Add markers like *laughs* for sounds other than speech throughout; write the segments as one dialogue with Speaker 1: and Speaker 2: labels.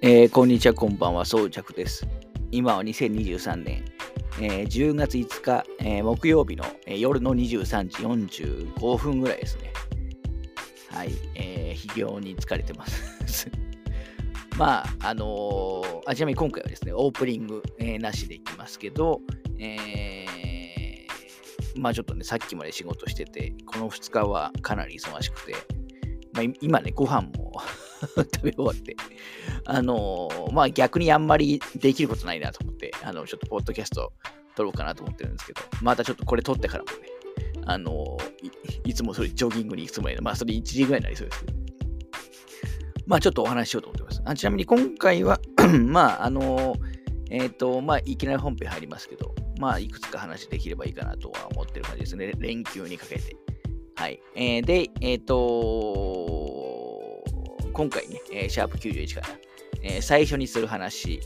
Speaker 1: えー、こんにちは、こんばんは、装着です。今は2023年、えー、10月5日、えー、木曜日の、えー、夜の23時45分ぐらいですね。はい、えー、非常に疲れてます。*laughs* まあ、あのー、あちなみに今回はですね、オープニング、えー、なしでいきますけど、えー、まあちょっとね、さっきまで仕事してて、この2日はかなり忙しくて、まあ、今ね、ご飯も *laughs* 食べ終わって、あのー、まあ逆にあんまりできることないなと思って、あの、ちょっとポッドキャスト撮ろうかなと思ってるんですけど、またちょっとこれ撮ってからもね、あのー、いつもそれジョギングに行くつもりで、まあそれ1時ぐらいになりそうですけど、まあちょっとお話ししようと思ってます。あちなみに今回は *clears throat* まああのー、えっ、と、まあいきなり本編入りますけど、まあいくつか話できればいいかなとは思ってる感じですね。連休にかけて。はい。えー、で、えっ、と今回ね、えー、シャープ91から、えー、最初にする話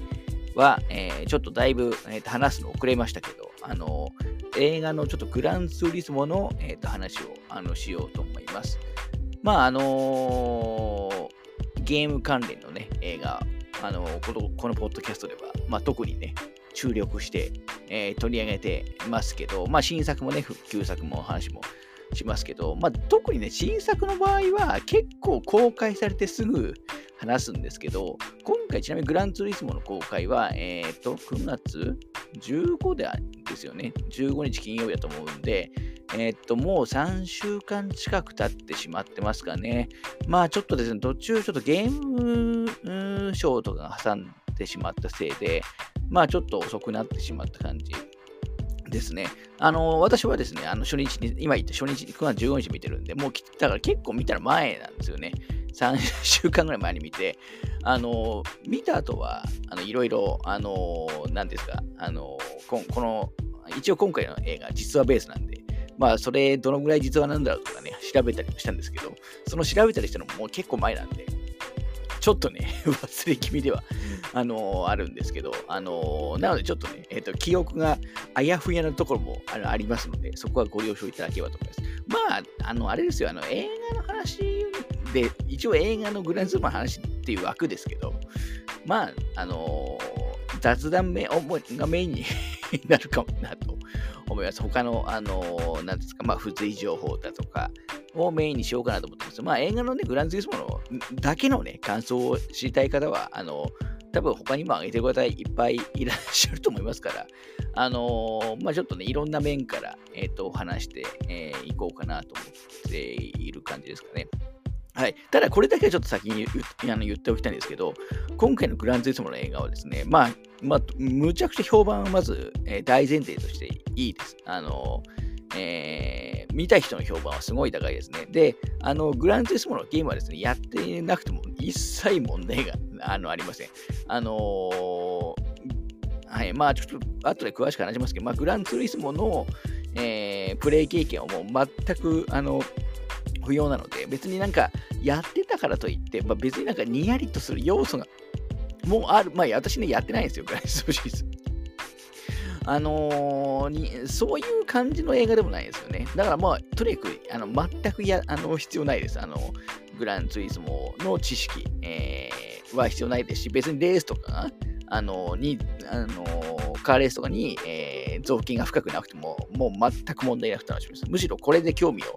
Speaker 1: は、えー、ちょっとだいぶ、えー、話すの遅れましたけど、あの映画のちょっとグランツーリスモの、えー、話をあのしようと思います。まあ、あのゲーム関連のね、映画、あのこのこのポッドキャストでは、まあ、特にね、注力して、え、取り上げてますけど、まあ、新作もね、旧作も話もしますけど、まあ、特にね、新作の場合は結構公開されてすぐ話すんですけど、今回ちなみにグランツーリスモの公開は、えっ、ー、と、9月15でですよね。15日金曜日だと思うんで、えっ、ー、と、もう3週間近く経ってしまってますかね。まあちょっとですね、途中ちょっとゲームショーとかが挟んでしまったせいで、まあちょっと遅くなってしまった感じですね。あの、私はですね、あの初日に、今言った初日に9月15日見てるんで、もう、だから結構見たら前なんですよね。3週間ぐらい前に見て、あの、見た後は、あの、いろいろ、あの、何ですか、あの、ここの、一応今回の映画、実話ベースなんで、まあ、それ、どのぐらい実話なんだろうとかね、調べたりもしたんですけど、その調べたりしたのももう結構前なんで、ちょっとね、*laughs* 忘れ気味では、あのー、あるんですけど、あのー、なのでちょっとね、えっ、と、記憶があやふやなところもあのありますので、そこはご了承いただければと思います。まあ、あの、あれですよ、あの、映画の話で、一応映画のグランズーマの話っていう枠ですけど、まあ、あの雑談めがメインに *laughs* なるかもなと思います。他の、あのなんですか、まあ、付随情報だとか、をメインにしようかなと思ってます。まあ映画のね、グランツーリスモのだけのね、感想を知りたい方は、あの、多分他にも挙げてくださいいっぱいいらっしゃると思いますから、あのー、まあちょっとね、いろんな面から、えっ、ー、と、話してい、えー、こうかなと思っている感じですかね。はい。ただ、これだけはちょっと先に言あの言っておきたいんですけど、今回のグランツーリスモの映画はですね、まあ、まあ、むちゃくちゃ評判はまず、えー、大前提としていいです。あのえー、見た人の評判はすごい高いですね。で、あの、グランツーリスモのゲームはですね、やってなくても一切問題があのありません。あのー、はい、まあちょっと後で詳しく話しますけど、まあ、グランツーリスモの、えー、プレイ経験はもう全く、あの、不要なので、別になんかやってたからといって、まあ、別になんかにやりとする要素がもうある。まあ、私ね、やってないんですよ、グランツーリスモあのー、に、そういう感じの映画でもないですよね。だからまあ、とにかく、あの、全くや、あの、必要ないです。あの、グランツイズモの知識、えー、は必要ないですし、別にレースとか、あの、に、あの、カーレースとかに、えー、雑巾が深くなくても、もう全く問題なく楽しみです。むしろこれで興味を、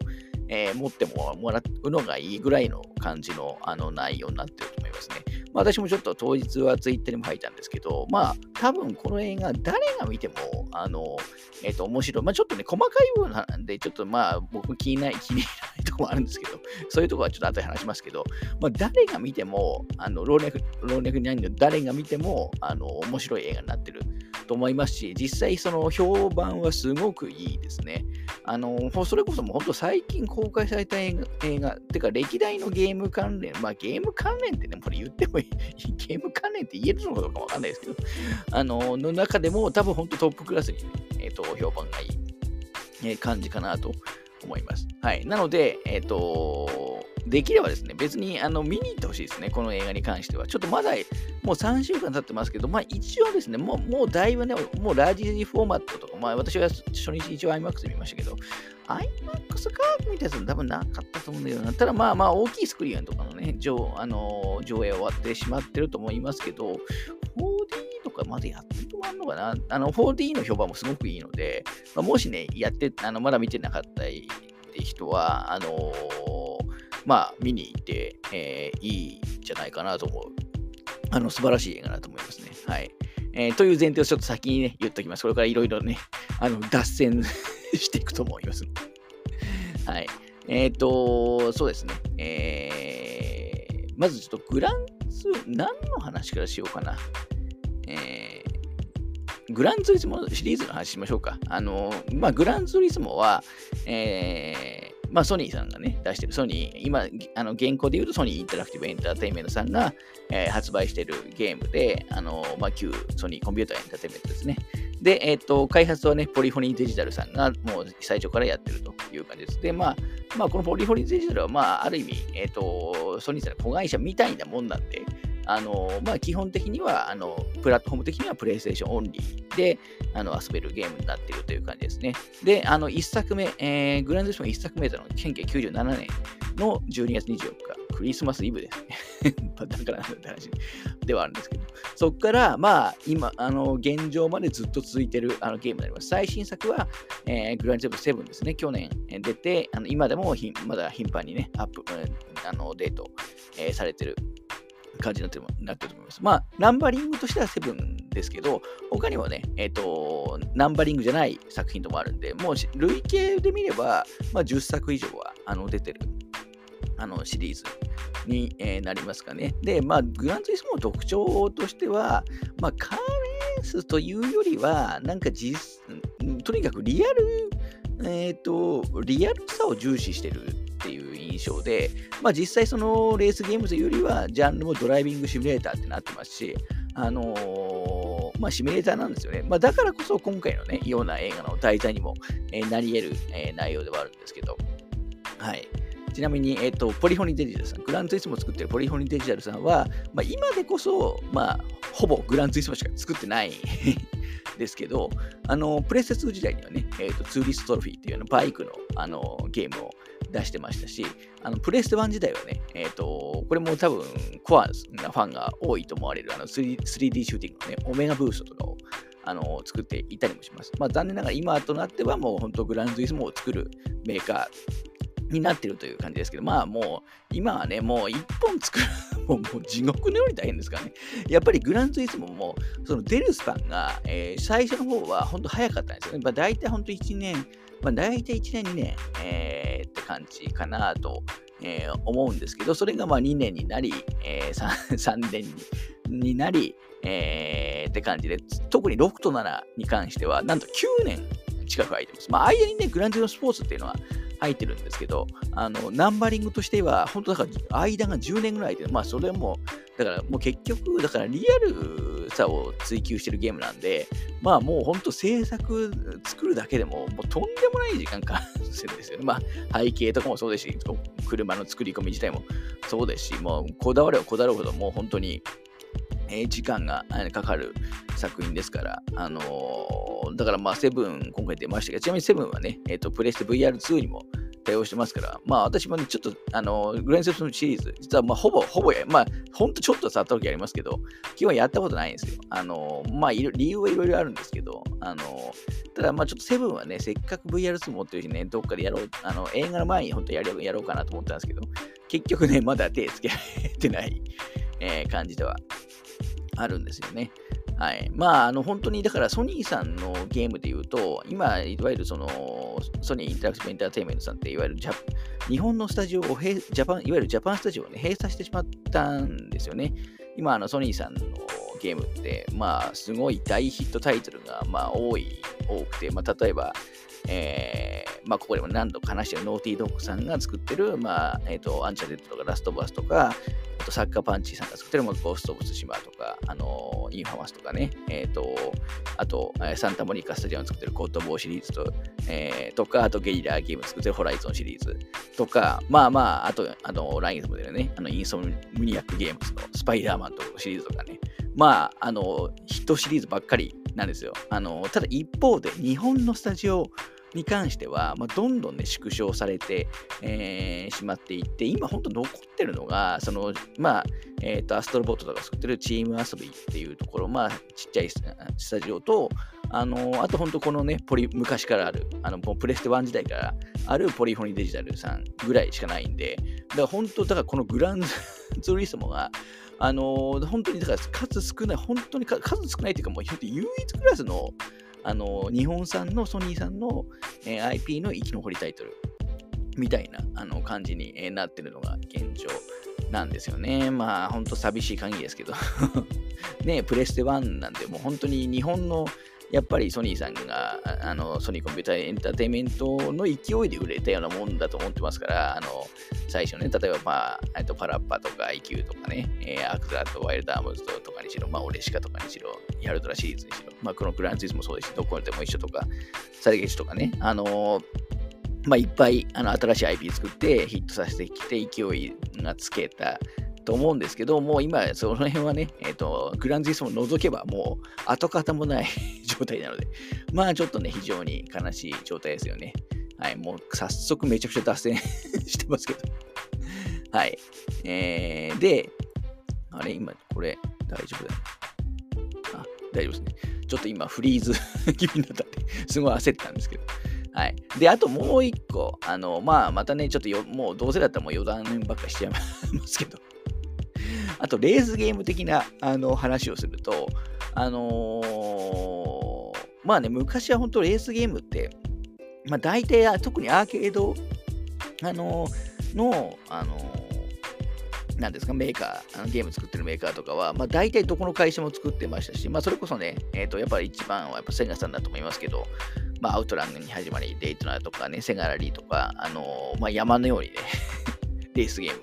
Speaker 1: えー、持ってもらうのがいいぐらいの感じのあの内容になってると思いますね。まあ、私もちょっと当日はツイッターにも書いたんですけど、まあ、多分この映画、誰が見ても、あの、えっ、ー、と、面白い。まあ、ちょっとね、細かい部分なんで、ちょっとまあ、僕気にない、気に入らないとこもあるんですけど、そういうとこはちょっと後で話しますけど、まあ、誰が見ても、あの、老若、老若にないんで、誰が見ても、あの、面白い映画になってると思いますし、実際その評判はすごくいいですね。あの、それこそもう本当最近公開された映画、映画てか歴代のゲーム関連、まあゲーム関連ってね、これ言ってもいい、*laughs* ゲーム関連って言えるのかどうかわかんないですけど、あの、の中でも多分本当トップクラスに、ね、えっ、ー、と、評判がいい、感じかなと思います。はい。なので、えっ、ー、と、できればですね、別にあの見に行ってほしいですね、この映画に関しては。ちょっとまだもう3週間経ってますけど、まあ一応ですね、もうもうだいぶね、もうラージフォーマットとか、まあ私は初日一応 IMAX で見ましたけど、IMAX かみたいなやつ多分なかったと思うんだけどな。ただまあまあ大きいスクリーンとかのね、上あの上映終わってしまってると思いますけど、4D とかまだやってるとこあるのかな？あの 4D の評判もすごくいいので、まあ、もしね、やって、あのまだ見てなかった人は、あのー、まあ見に行って、えー、いいんじゃないかなと思う。あの素晴らしい映画だと思いますね。はい。えー、という前提をちょっと先にね、言っておきます。これからいろいろね、あの脱線 *laughs* していくと思います。はい。えっ、ー、と、そうですね。えー、まずちょっとグランツ、何の話からしようかな。えー、グランツーリスモシリーズの話しましょうか。あの、まあ、グランツーリスモは、えー、まあ、ソニーさんがね、出してる、ソニー、今、あの現行で言うとソニーインタラクティブエンターテインメントさんが、えー、発売してるゲームで、あの、まあ、旧ソニーコンピューターエンターテインメントですね。で、えっ、ー、と、開発はね、ポリフォニーデジタルさんがもう最初からやってるという感じです。で、まあ、まあ、このポリフォニーデジタルは、まあ、ある意味、えっ、ー、と、ソニーさんの子会社みたいなもんなんで、あの、まあ、基本的には、あの、プラットフォーム的にはプレイステーションオンリーで、あの、遊べるゲームになっているという感じですね。で、あの、1作目、えー、グランドション1作目との1997年の12月24日、クリスマスイブですね。*laughs* だからなんだって話ではあるんですけど、そこから、まあ、今、あの、現状までずっと続いているあのゲームになります。最新作は、えー、グランドセブン7ですね。去年出て、あの今でもまだ頻繁にね、アップ、あのデート、えー、されている感じになってなってると思います。まあ、ナンバリングとしては7ですけど、他にもね、えっ、ー、と、ナンバリングじゃない作品ともあるんで、もう累計で見れば、まあ、10作以上はあの出てるあのシリーズに、えー、なりますかね。で、まあ、グランツリスモの特徴としては、まあ、カーレースというよりは、なんか実、とにかくリアル、えっ、ー、と、リアルさを重視してるっていう印象で、まあ、実際そのレースゲームというよりは、ジャンルもドライビングシミュレーターってなってますし、あのー、まあ、シミュレーターなんですよね。まあ、だからこそ今回のね、ような映画の題材にも、えー、なり得る、えー、内容ではあるんですけど、はい。ちなみに、えっ、ー、と、ポリフォニーデジタルさん、グランツイスモ作ってるポリフォニーデジタルさんは、まあ、今でこそ、まあ、ほぼグランツイスモしか作ってない *laughs* ですけど、あの、プレス2時代にはね、えっ、ー、と、ツーリストトロフィーっていうのバイクのあのゲームを出してましたし、あのプレステ1時代はね、えっ、ー、と、これも多分コアなファンが多いと思われるあの 3D, 3D シューティングのね、オメガブーストとかをあの作っていたりもします。まあ残念ながら今となってはもう本当グランドイスモを作るメーカーになってるという感じですけど、まあもう、今はね、もう一本作る *laughs* もうもう地獄のように大変ですからね。やっぱりグランツイスモも、その出るスパンが、えー、最初の方は本当早かったんですよね。まあ、大体本当1年、まあ、大体1年、2年、えー、って感じかなと、えー、思うんですけど、それがまあ2年になり、えー、3, 3 *laughs* 年にになり、えー、って感じで、特に6と7に関しては、なんと9年近く空いてます。まあ、間にね、グランツイのスポーツっていうのは、入ってるんですけど、あの、ナンバリングとしては、本当だから間が10年ぐらいで、まあそれも、だからもう結局、だからリアルさを追求してるゲームなんで、まあもう本当制作作るだけでも、もうとんでもない時間かかるんですよね。まあ背景とかもそうですし、車の作り込み自体もそうですし、もうこだわればこだわるほど、もう本当にえ時間がかかる作品ですから、あのー、だからまあ、セブン、今回出ましたけど、ちなみにセブンはね、えっ、ー、と、プレステ VR2 にも対応してますから、まあ私もね、ちょっと、あの、グレンセプトのシリーズ、実はまあほぼ、ほぼや、まあほんとちょっと触った時ありますけど、基本やったことないんですよ。あの、まあ理由はいろいろあるんですけど、あの、ただまあちょっとセブンはね、せっかく VR2 持ってるしね、どっかでやろう、あの、映画の前に本当ややろうかなと思ったんですけど、結局ね、まだ手つけられてない、えー、感じではあるんですよね。はい。まあ、あの、本当に、だからソニーさんのゲームで言うと、今、いわゆるその、ソニーインタラクティブエンターテインメントさんって、いわゆるジャ日本のスタジオをジャパン、いわゆるジャパンスタジオを、ね、閉鎖してしまったんですよね。今、あの、ソニーさんのゲームって、まあ、すごい大ヒットタイトルが、まあ、多い、多くて、まあ、例えば、えー、まあ、ここでも何度か話してるノーティードッグさんが作ってる、まあ、えっ、ー、と、アンチャーテッドとかラストオブアスとか、あとサッカーパンチさんが作ってるゴースト・オブ・ツシマーとか、あのインファマスとかね、えっ、ー、と、あと、サンタモニカスタジアム作ってるコットボーシリーズと、えー、とか、あとゲリラーゲーム作ってるホライゾンシリーズとか、まあまあ、あと、あの、来月も出るね、あの、インソムニアックゲームズのスパイダーマンとかシリーズとかね、まあ、あの、ヒットシリーズばっかりなんですよ。あの、ただ一方で、日本のスタジオ、に関しては、まあ、どんどんね、縮小されて、えー、しまっていって、今本当残ってるのが、その、まあ、えっ、ー、と、アストロボットとか作ってるチーム遊びっていうところ、まあ、ちっちゃいスタジオと、あのあと本当このね、ポリ、昔からある、あの、プレステ1時代からあるポリフォニーデジタルさんぐらいしかないんで、だから本当、だからこのグランツーリスモが、あのー、本当にだから数少ない、本当に数少ないというか、もう唯一クラスのあの日本産のソニーさんの、え、IP の生き残りタイトルみたいなあの感じに、え、なってるのが現状なんですよね。まあ、ほんと寂しい限りですけど *laughs* ね、プレステ1なんで、もう本当に日本のやっぱりソニーさんが、あのソニーコンピューターエンターテインメントの勢いで売れたようなもんだと思ってますから、あの最初ね、例えば、まあ、えっとパラッパとか IQ とかね、えー、アクザーとワイルドアームズとかにしろ、まあ、オレシカとかにしろ、ヤルドラシリーズにしろ、まあ、このグランツイズもそうですし、どこでも一緒とか、サレゲシュとかね、あのー、まあ、いっぱいあの新しい IP 作ってヒットさせてきて勢いがつけたと思うんですけど、もう今、その辺はね、えっ、ー、と、グランツイスも除けば、もう跡形もない *laughs* 状態なので、まあちょっとね、非常に悲しい状態ですよね。はい、もう早速めちゃくちゃ脱線 *laughs* してますけど。はい。えー、で、あれ、今、これ、大丈夫だ。ねあ、大丈夫ですね。ちょっと今、フリーズ *laughs* 気味になったんで、すごい焦ったんですけど。はい。で、あともう一個、あの、まあ、またね、ちょっとよ、もうどうせだったらもう余談ばっかしちゃいますけど、あと、レースゲーム的なあの話をすると、あのー、まあね、昔は本当レースゲームって、まあ大体、特にアーケード、あのー、の、あのー、なんですか、メーカー、あのゲーム作ってるメーカーとかは、まあ大体どこの会社も作ってましたし、まあそれこそね、えっ、と、やっぱり一番はやっぱセガさんだと思いますけど、まあアウトランに始まり、デイトナーとかね、セガラリーとか、あのまあ山のようにね *laughs* レースゲーム、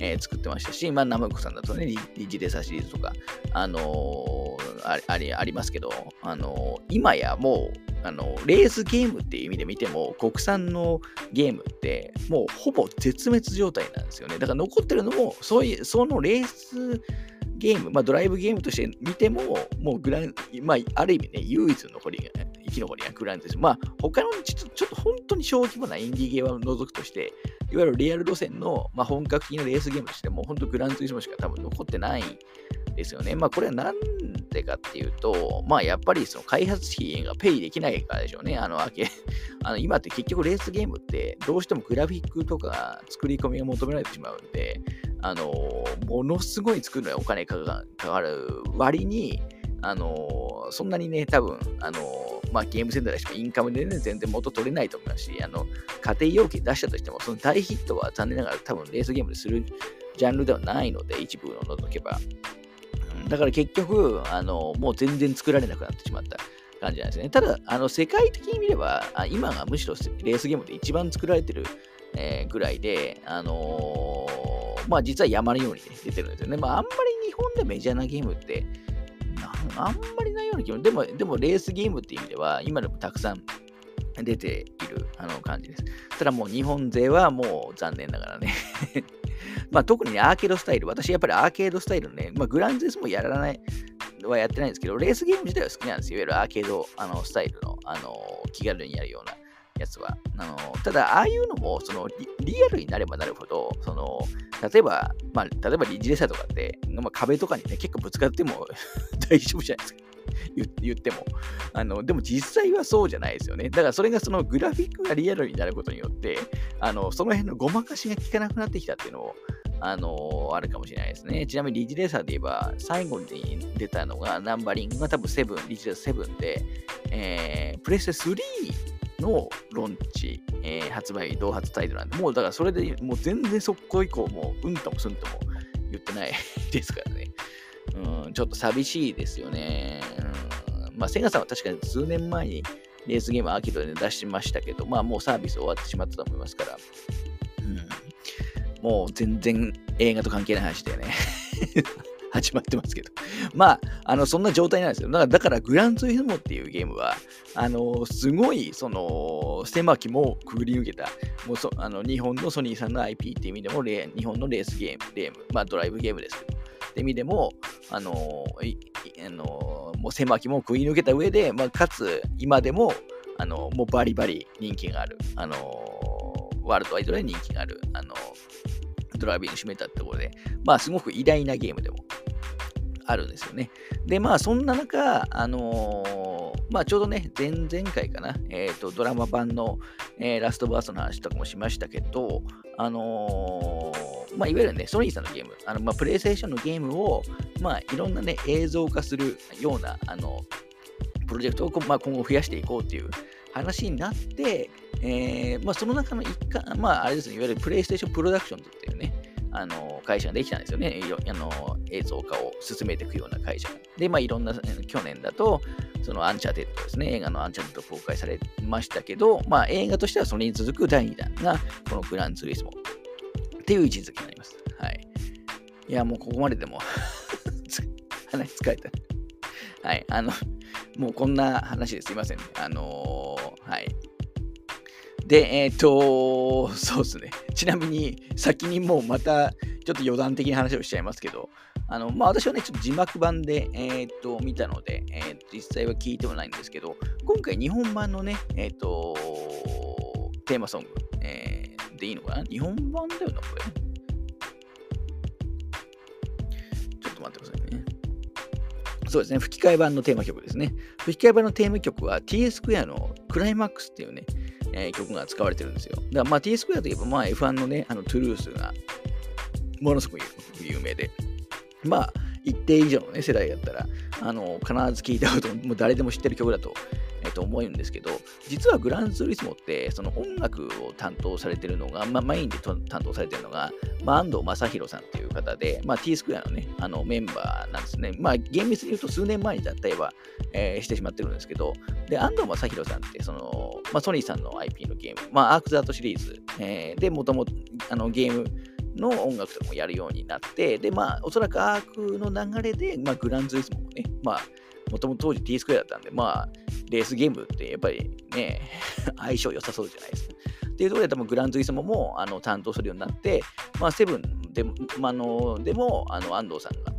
Speaker 1: えー、作ってましたし、まあ、ナムコさんだとね、リジレサシリーズとか、あのー、あありありますけど、あのー、今やもう、あのレースゲームっていう意味で見ても、国産のゲームって、もうほぼ絶滅状態なんですよね。だから残ってるのも、そういう、そのレースゲーム、まあ、ドライブゲームとして見ても、もうグラン、まあ、ある意味ね、唯一の残りが、生き残りがグランです。まあ、他のちょっと、ちょっと本当に小規模なインディーゲームを除くとして、いわゆるリアル路線の、まあ、本格的なレースゲームとしても、本当グランツイスモしか多分残ってないですよね。まあ、これはなんでかっていうと、まあ、やっぱりその開発費がペイできないからでしょうね。あの、あ *laughs* の今って結局レースゲームってどうしてもグラフィックとか作り込みが求められてしまうんで、あの、ものすごい作るのにお金かかる割に、あの、そんなにね、多分、あの、まあ、ゲームセンターでしかインカムでね、全然元取れないと思いますし、あの、家庭要件出したとしても、その大ヒットは残念ながら多分レースゲームでするジャンルではないので、一部を除けば。だから結局、あの、もう全然作られなくなってしまった感じなんですね。ただ、あの、世界的に見れば、今がむしろレースゲームで一番作られてる、えー、ぐらいで、あのー、まあ実は山のように、ね、出てるんですよね。まああんまり日本でメジャーなゲームって、あんまりないような気も、でも、でもレースゲームっていう意味では、今でもたくさん出ているあの感じです。ただもう日本勢はもう残念ながらね *laughs* まあ特にね、アーケードスタイル、私やっぱりアーケードスタイルね、まあグランズレスもやらない、はやってないんですけど、レースゲーム自体は好きなんですよ。いわゆるアーケードあのスタイルのあの気軽にやるようなやつは。あのただ、ああいうのもそのリアルになればなるほど、その例えば、まあ、例えばリジレサとかって、まあ、壁とかにね、結構ぶつかっても *laughs* 大丈夫じゃないですか。言っても。あの、でも実際はそうじゃないですよね。だからそれがそのグラフィックがリアルになることによって、あの、その辺のごまかしが効かなくなってきたっていうのを、あのあるかもしれないですね。ちなみにリジレーサーで言えば、最後に出たのがナンバリングが多分7、リジレーサー7で、えー、プレステ3のロンチ、えー、発売、同発タイトルなんで、もうだからそれでもう全然速攻以降、もううんともすんとも言ってない *laughs* ですからね。うん、ちょっと寂しいですよね。うん、まあ、セガさんは確かに数年前にレースゲームアーケードで出しましたけど、まあもうサービス終わってしまったと思いますから、うん、もう全然映画と関係ない話だよね。始まってますけど。まあ、あの、そんな状態なんですよ。だから、だからグランツーリスモっていうゲームは、あの、すごい、その、狭きもくぐり抜けた、もうそあの日本のソニーさんの IP っていう意味でも、日本のレースゲーム、ゲーム、まあ、ドライブゲームですけど、って意味でも、あの、あのもう狭きもくぐり抜けた上で、まあ、かつ、今でも、あの、もうバリバリ人気がある、あの、ワールドワイドで人気がある、あの、ドラビング締めたってことで、まあ、すごく偉大なゲームでもあるんですよね。で、まあ、そんな中、あのー、まあ、ちょうどね、前々回かな、えっ、ー、と、ドラマ版の、えー、ラストバーストの話とかもしましたけど、あのまあ、いわゆるね、ソニーさんのゲーム、あのまあ、プレイステーションのゲームを、まあ、いろんなね、映像化するような、あの、プロジェクトを、まあ、今後増やしていこうっていう話になって、えーまあ、その中の一環、まあ、あれですね、いわゆる PlayStation Productions っていうね、あの会社ができたんですよね。あの映像化を進めていくような会社で、まあ、いろんな、去年だと、そのアンチャーテッドですね、映画のアンチャーテッド公開されましたけど、まあ、映画としてはそれに続く第2弾が、このグランツーリスモっていう位置づけになります。はい。いや、もうここまででも *laughs* 話疲れた。はい。あの、もうこんな話ですいませんね。あのー、はい。で、えっ、と、そうですね。ちなみに、先にもうまた、ちょっと余談的な話をしちゃいますけど、あの、まあ、私はね、ちょっと字幕版で、えっ、と、見たので、えー、実際は聞いてもないんですけど、今回日本版のね、えっ、と、テーマソング、えでいいのかな？日本版だよな、これ。ちょっと待ってくださいね。そうですね、吹き替え版のテーマ曲ですね。吹き替え版のテーマ曲は T スクエアのクライマックスっていうね、えー、曲が使われてるんですよ。だからまあ T スクエアといえば、まあ、F1 のね、あのトゥルースがものすごく有名で、まあ、一定以上の、ね、世代だったら、あの必ず聴いたこと、もう誰でも知ってる曲だと,、えー、と思うんですけど、実はグランツーリスモって、その音楽を担当されてるのが、まあ、メインで担当されてるのが、まあ、安藤正宏さんっていう方で、まあ、T スクエアのね、あのメンバーなんですね。まあ、厳密に言うと数年前にだったりは、えー、してしまってるんですけど、で、安藤正宏さんって、その、まあ、ソニーさんの IP のゲーム、まあ、アークザートシリーズ、えー、で、もともとゲームの音楽とかもやるようになって、で、まあ、おそらくアークの流れで、まあ、グランズイスモもね、まあ、もともと当時 T スクエアだったんで、まあ、レースゲームってやっぱりね、*laughs* 相性良さそうじゃないですか。っていうところで多分グランツイスモもあの担当するようになって、まあ、セブンで,、まあのでもあの安藤さんが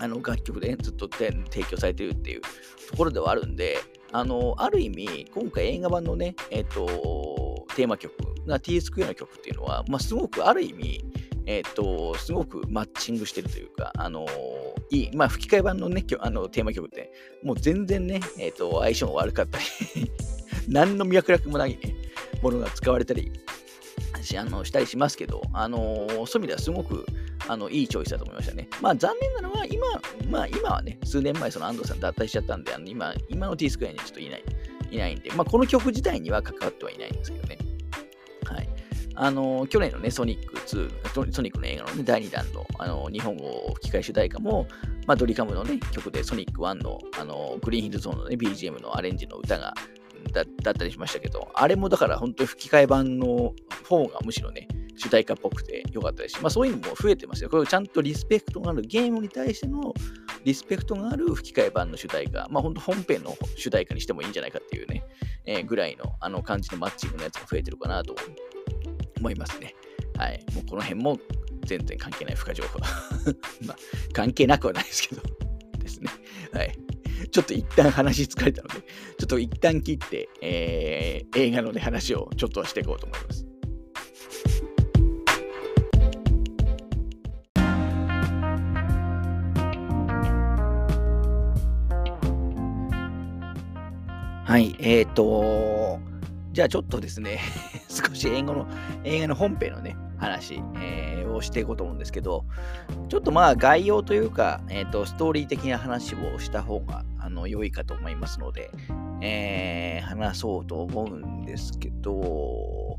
Speaker 1: あの楽曲でずっと提供されてるっていうところではあるんで、あのある意味、今回映画版のね、えっ、ー、と、テーマ曲が T スクエアの曲っていうのは、まあ、すごくある意味、えっ、ー、と、すごくマッチングしてるというか、あのいい、まあ、吹き替え版のね、あのテーマ曲って、もう全然ね、え、ー、と、相性が悪かったり *laughs* 何の脈絡もないね、ものが使われたりしあのしたりしますけど、あのそういう意味ではすごくあのいいチョイスだと思いましたね。まあ残念なのは今、まあ今はね、数年前その安藤さん脱退しちゃったんで、あの今、今の T スクエアにちょっといない、いないんで、まあこの曲自体には関わってはいないんですけどね。あの、去年のね、ソニック2、ソニックの映画の、ね、第2弾のあの日本語吹き替え主題歌も、まあ、ドリカムのね、曲でソニック1のあのグリーンヒルゾーンのね、BGM のアレンジの歌がだだったりしましたけど、あれもだから本当に吹き替え版の方がむしろね、主題歌っぽくて良かったですし、まあそういうのも増えてますよ。これちゃんとリスペクトがある、ゲームに対してのリスペクトがある吹き替え版の主題歌、まあ本当本編の主題歌にしてもいいんじゃないかっていうね、えー、ぐらいのあの感じのマッチングのやつが増えてるかなと思いますね。はい。もうこの辺も全然関係ない付加情報。*laughs* まあ関係なくはないですけどですね。はい。ちょっと一旦話疲れたので、ちょっと一旦切って、えー、映画の、ね、話をちょっとしていこうと思います。はい、えっ、ー、と、じゃあちょっとですね、*laughs* 少し英語の、映画の本編のね、話、えー、をしていこうと思うんですけど、ちょっとまあ概要というか、えーと、ストーリー的な話をした方があの良いかと思いますので、えー、話そうと思うんですけど、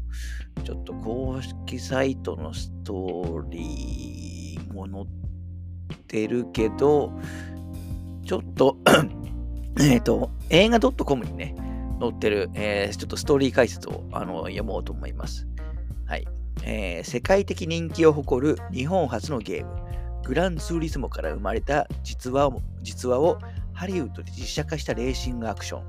Speaker 1: ちょっと公式サイトのストーリーも載ってるけど、ちょっと *clears throat* えっと、映画 .com にね、載ってる、えー、ちょっとストーリー解説をあの読もうと思います。はい、えー。世界的人気を誇る日本初のゲーム、グランツーリスモから生まれた実話を実話をハリウッドで実写化したレーシングアクション。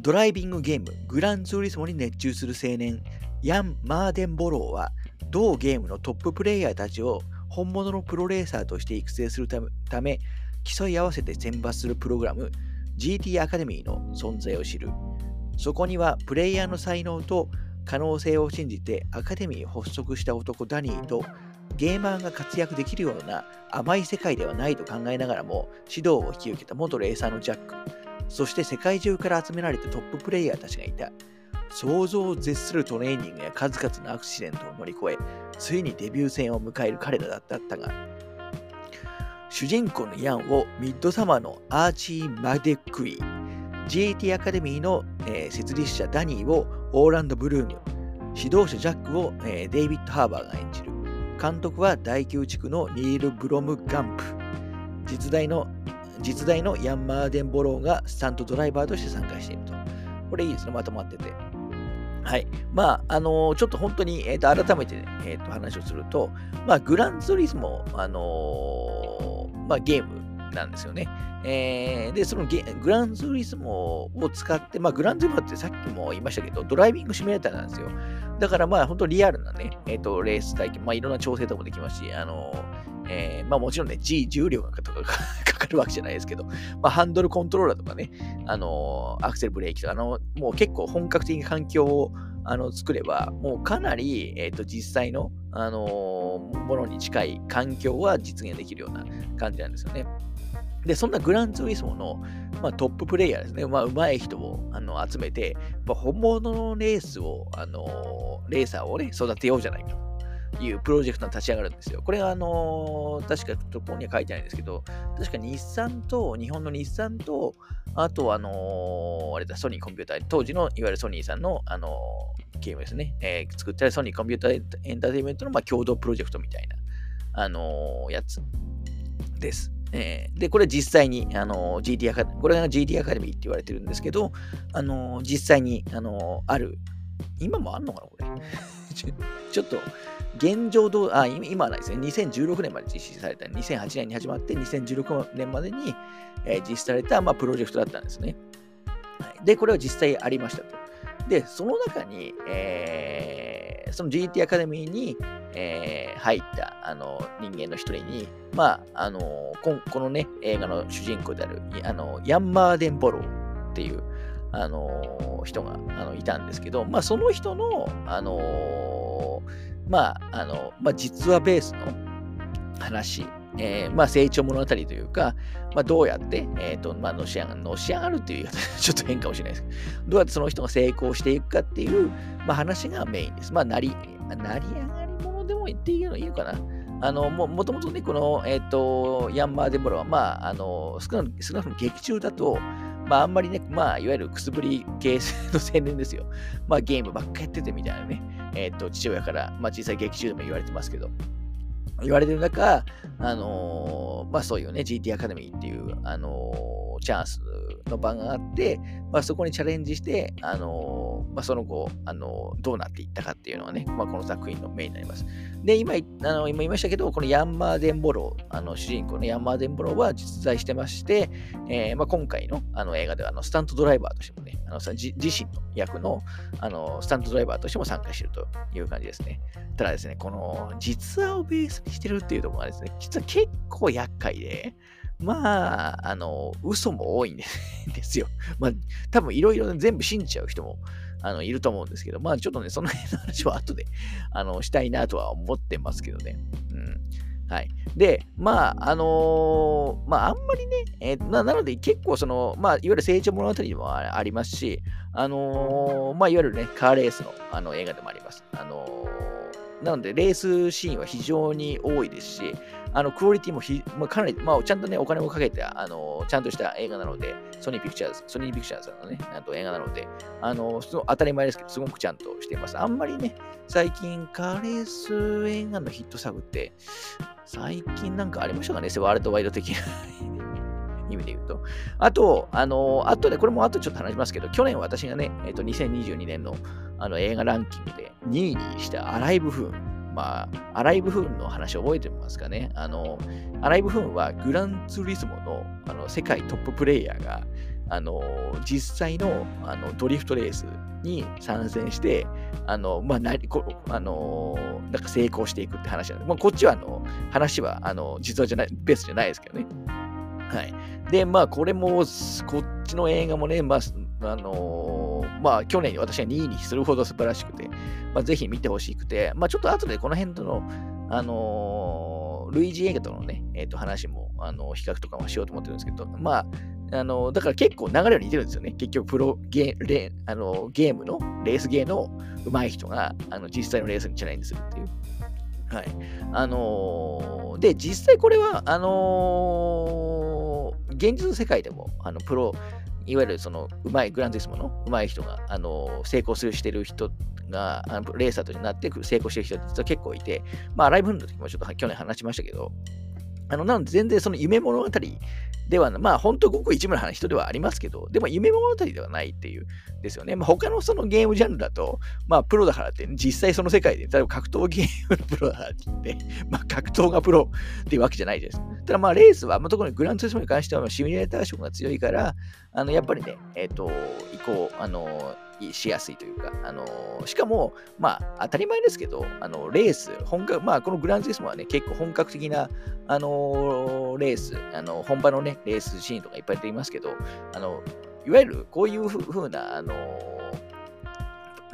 Speaker 1: ドライビングゲーム、グランツーリスモに熱中する青年、ヤン・マーデンボローは、同ゲームのトッププレイヤーたちを本物のプロレーサーとして育成するため、競い合わせて選抜するプログラム、GT アカデミーの存在を知る。そこにはプレイヤーの才能と可能性を信じてアカデミーを発足した男ダニーとゲーマーが活躍できるような甘い世界ではないと考えながらも指導を引き受けた元レーサーのジャック、そして世界中から集められたトッププレイヤーたちがいた。想像を絶するトレーニングや数々のアクシデントを乗り越え、ついにデビュー戦を迎える彼らだったが、主人公のヤンをミッドサマーのアーチー・マデクウィ、GAT アカデミーの、えー、設立者ダニーをオーランド・ブルーム、指導者ジャックを、えー、デイビッド・ハーバーが演じる。監督は第9地区のニール・ブロム・ガンプ。実在の実在のヤンマーデン・ボローがスタントドライバーとして参加していると。これいいですね、まとまってて。はい。まあ、あのー、ちょっと本当に、えー、と改めて、ね、えー、と話をすると、まあ、グランツーリスモ、あのー、まあ、ゲームなんですよね。えー、で、そのゲグランツーリスモを使って、まあ、グランツーリスモってさっきも言いましたけど、ドライビングシミュレーターなんですよ。だからまあ、本当リアルなね、えっ、ー、と、レース体験、まあ、いろんな調整とかもできますし、あのえー、まあもちろんね、G 重量とか *laughs* かかるわけじゃないですけど、まあハンドルコントローラーとかね、あのアクセルブレーキとか、あの、もう結構本格的な環境をあの作れば、もうかなり、えっ、ー、と、実際の、あのものに近い環境は実現できるような感じなんですよね。で、そんなグランツーリスモの、まあ、トッププレイヤーですね、まあ、上手い人をあの集めて、まあ、本物のレースを、あのレーサーをね、育てようじゃないかというプロジェクトが立ち上がるんですよ。これは、あの確か、ここには書いてないんですけど、確か日産と、日本の日産と、あと、あのあれだ、ソニーコンピューター、当時のいわゆるソニーさんの、あのゲームですね、えー、作ったソニーコンピューターエンターテイメントの、まあ、共同プロジェクトみたいな、あのやつです。えー、で、これ実際に、あの GT アカこれが GT アカデミーって言われてるんですけど、あの実際に、あのある、今もあんのかな、これ。*laughs* ちょっと、現状どう、あ、今はないですね。2016年まで実施された、2008年に始まって、2016年までに、えー、実施された、まあ、プロジェクトだったんですね。で、これは実際ありましたと。で、その中に、えー、その GT アカデミーに、えー、入ったあの人間の一人に、まあ、あのここのね、映画の主人公であるあのヤンマーデンボローっていう、あの人があのいたんですけど、まあ、その人の、あのまあ、あの、まあ、実話ベースの話えー、まあ、成長物語というか、まあ、どうやって、えーとまあ、のし上がる、のし上がるっていう *laughs* ちょっと変かもしれないですけど、どうやってその人が成功していくかっていう、まあ、話がメインです。まあ、なり、なり上がり物でも言っていいのいいのかな。あのももともとね、この、えーと、ヤンマーデモロは、まあ、あの少な少なくとも劇中だと、まあ、あんまりね、まあ、いわゆるくすぶり系の青年ですよ。まあ、ゲームばっかやっててみたいなね、えっ、ー、と、父親から、まあ、小さい劇中でも言われてますけど、言われてる中、あのー、まあそういうね、GT アカデミーっていう、あのー、チャンスの場があって、まあ、そこにチャレンジして、あのまあ、その後、あのどうなっていったかっていうのがね、まあ、この作品のメインになります。で、今、あの今言いましたけど、このヤンマーデンボロー、あの主人公のヤンマーデンボローは実在してまして、えーまあ、今回のあの映画ではあのスタントドライバーとしてもね、あの自身の役のあのスタントドライバーとしても参加しているという感じですね。ただですね、この実話をベースにしてるっていうところがですね、実は結構厄介で、まあ、あの、嘘も多いんで *laughs* すよ。まあ、多分いろいろ全部信じちゃう人もあのいると思うんですけど、まあちょっとね、その辺の話は後で *laughs* あのしたいなとは思ってますけどね。うん。はい。で、まあ、あのー、まあ、あんまりね、えー、ななので結構その、まあ、いわゆる成長物語でもありますし、あのー、まあ、いわゆるね、カーレースのあの映画でもあります。あのなので、レースシーンは非常に多いですし、あのクオリティもひ、まあ、かなり、まあ、ちゃんとね、お金もかけて、あのちゃんとした映画なので、ソニーピクチャーズ、ソニーピクチャーズのね、なんと映画なので、あの当たり前ですけど、すごくちゃんとしています。あんまりね、最近、カレース映画のヒット作って、最近なんかありましたかね、ワールドワイド的な意味で言うと。あと、あの、あとで、これも後ちょっと話しますけど、去年私がね、えっ、ー、と、2022年のあの映画ランキングで2位にしたアライブフ。まあ、アライブフーンの話覚えてますかね？あの、アライブフーンはグランツーリスモのあの世界トッププレイヤーが、あの、実際のあのドリフトレースに参戦して、あの、まあ、なこあの、なんか成功していくって話なんで、まあ、こっちは、あの、話は、あの、実話じゃない、ベースじゃないですけどね。はい。で、まあ、これも、こっちの映画もね、まあ、あのー、まあ、去年私は2位にするほど素晴らしくて、まあ、ぜひ見てほしくて、まあ、ちょっと後でこの辺との、あのー、ルイージ映画とのね、えっ、ー、と、話も、あの、比較とかもしようと思ってるんですけど、まあ、あの、だから結構流れは似てるんですよね。結局、プロゲレあのゲームの、レースゲーの上手い人が、あの実際のレースにチャレンジするっていう。はい。あの、で、実際これは、あの、現実の世界でも、あの、プロ、いわゆるその、うまい、グランツイスモのうまい人が、あの、成功するしてる人が、あのレーサーとなって成功してる人って実は結構いて、まあ、ライブの時もちょっと去年話しましたけど、あの、なので全然その夢物語では、まあ本当ごく一部の話人ではありますけど、でも夢物語ではないっていうですよね。まあ他のそのゲームジャンルだと、まあプロだからって、実際その世界で、例えば格闘ゲームのプロだからって言って、*laughs* まあ格闘がプロっていうわけじゃないです。ただまあレースは、まあ、特にグランツースモに関してはシミュレーター色が強いから、あのやっぱりね、えっ、ー、と、移行、あの、しやすいというか、あのしかも、まあ、当たり前ですけど、あのレース、本格、まあ、このグランツリスモはね、結構本格的な、あのレース、あの本場のね、レースシーンとかいっぱい出ていますけど、あのいわゆるこういうふうな、あの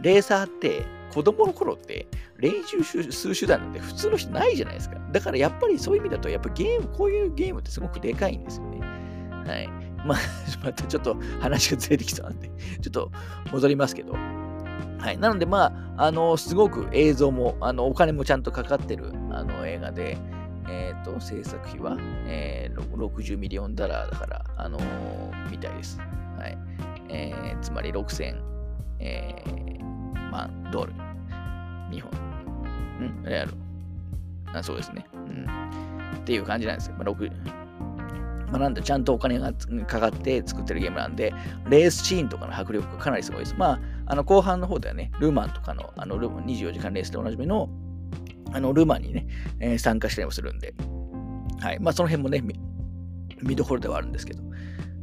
Speaker 1: レーサーって、子供の頃って練習する手段なんて普通の人ないじゃないですか。だからやっぱりそういう意味だと、やっぱゲーム、こういうゲームってすごくでかいんですよね。はい。まあ、*laughs* またちょっと話がずれてきそうなんで、ちょっと戻りますけど。はい。なので、まあ、あの、すごく映像も、あの、お金もちゃんとかかってるあの映画で、えっ、ー、と、制作費は、えー、60ミリオンダラーだから、あのー、みたいです。はい。えー、つまり6000、えー、万ドル。日本。うんレアル。あそうですね。うん。っていう感じなんですよ。まあ、6まあ、なんでちゃんとお金がかかって作ってるゲームなんで、レースシーンとかの迫力がかなりすごいです。まあ、あの後半の方ではね、ルーマンとかのあのル24時間レースでおなじみのあのルーマンにね、えー、参加したりもするんで、はい。まあ、その辺もね、見どころではあるんですけど。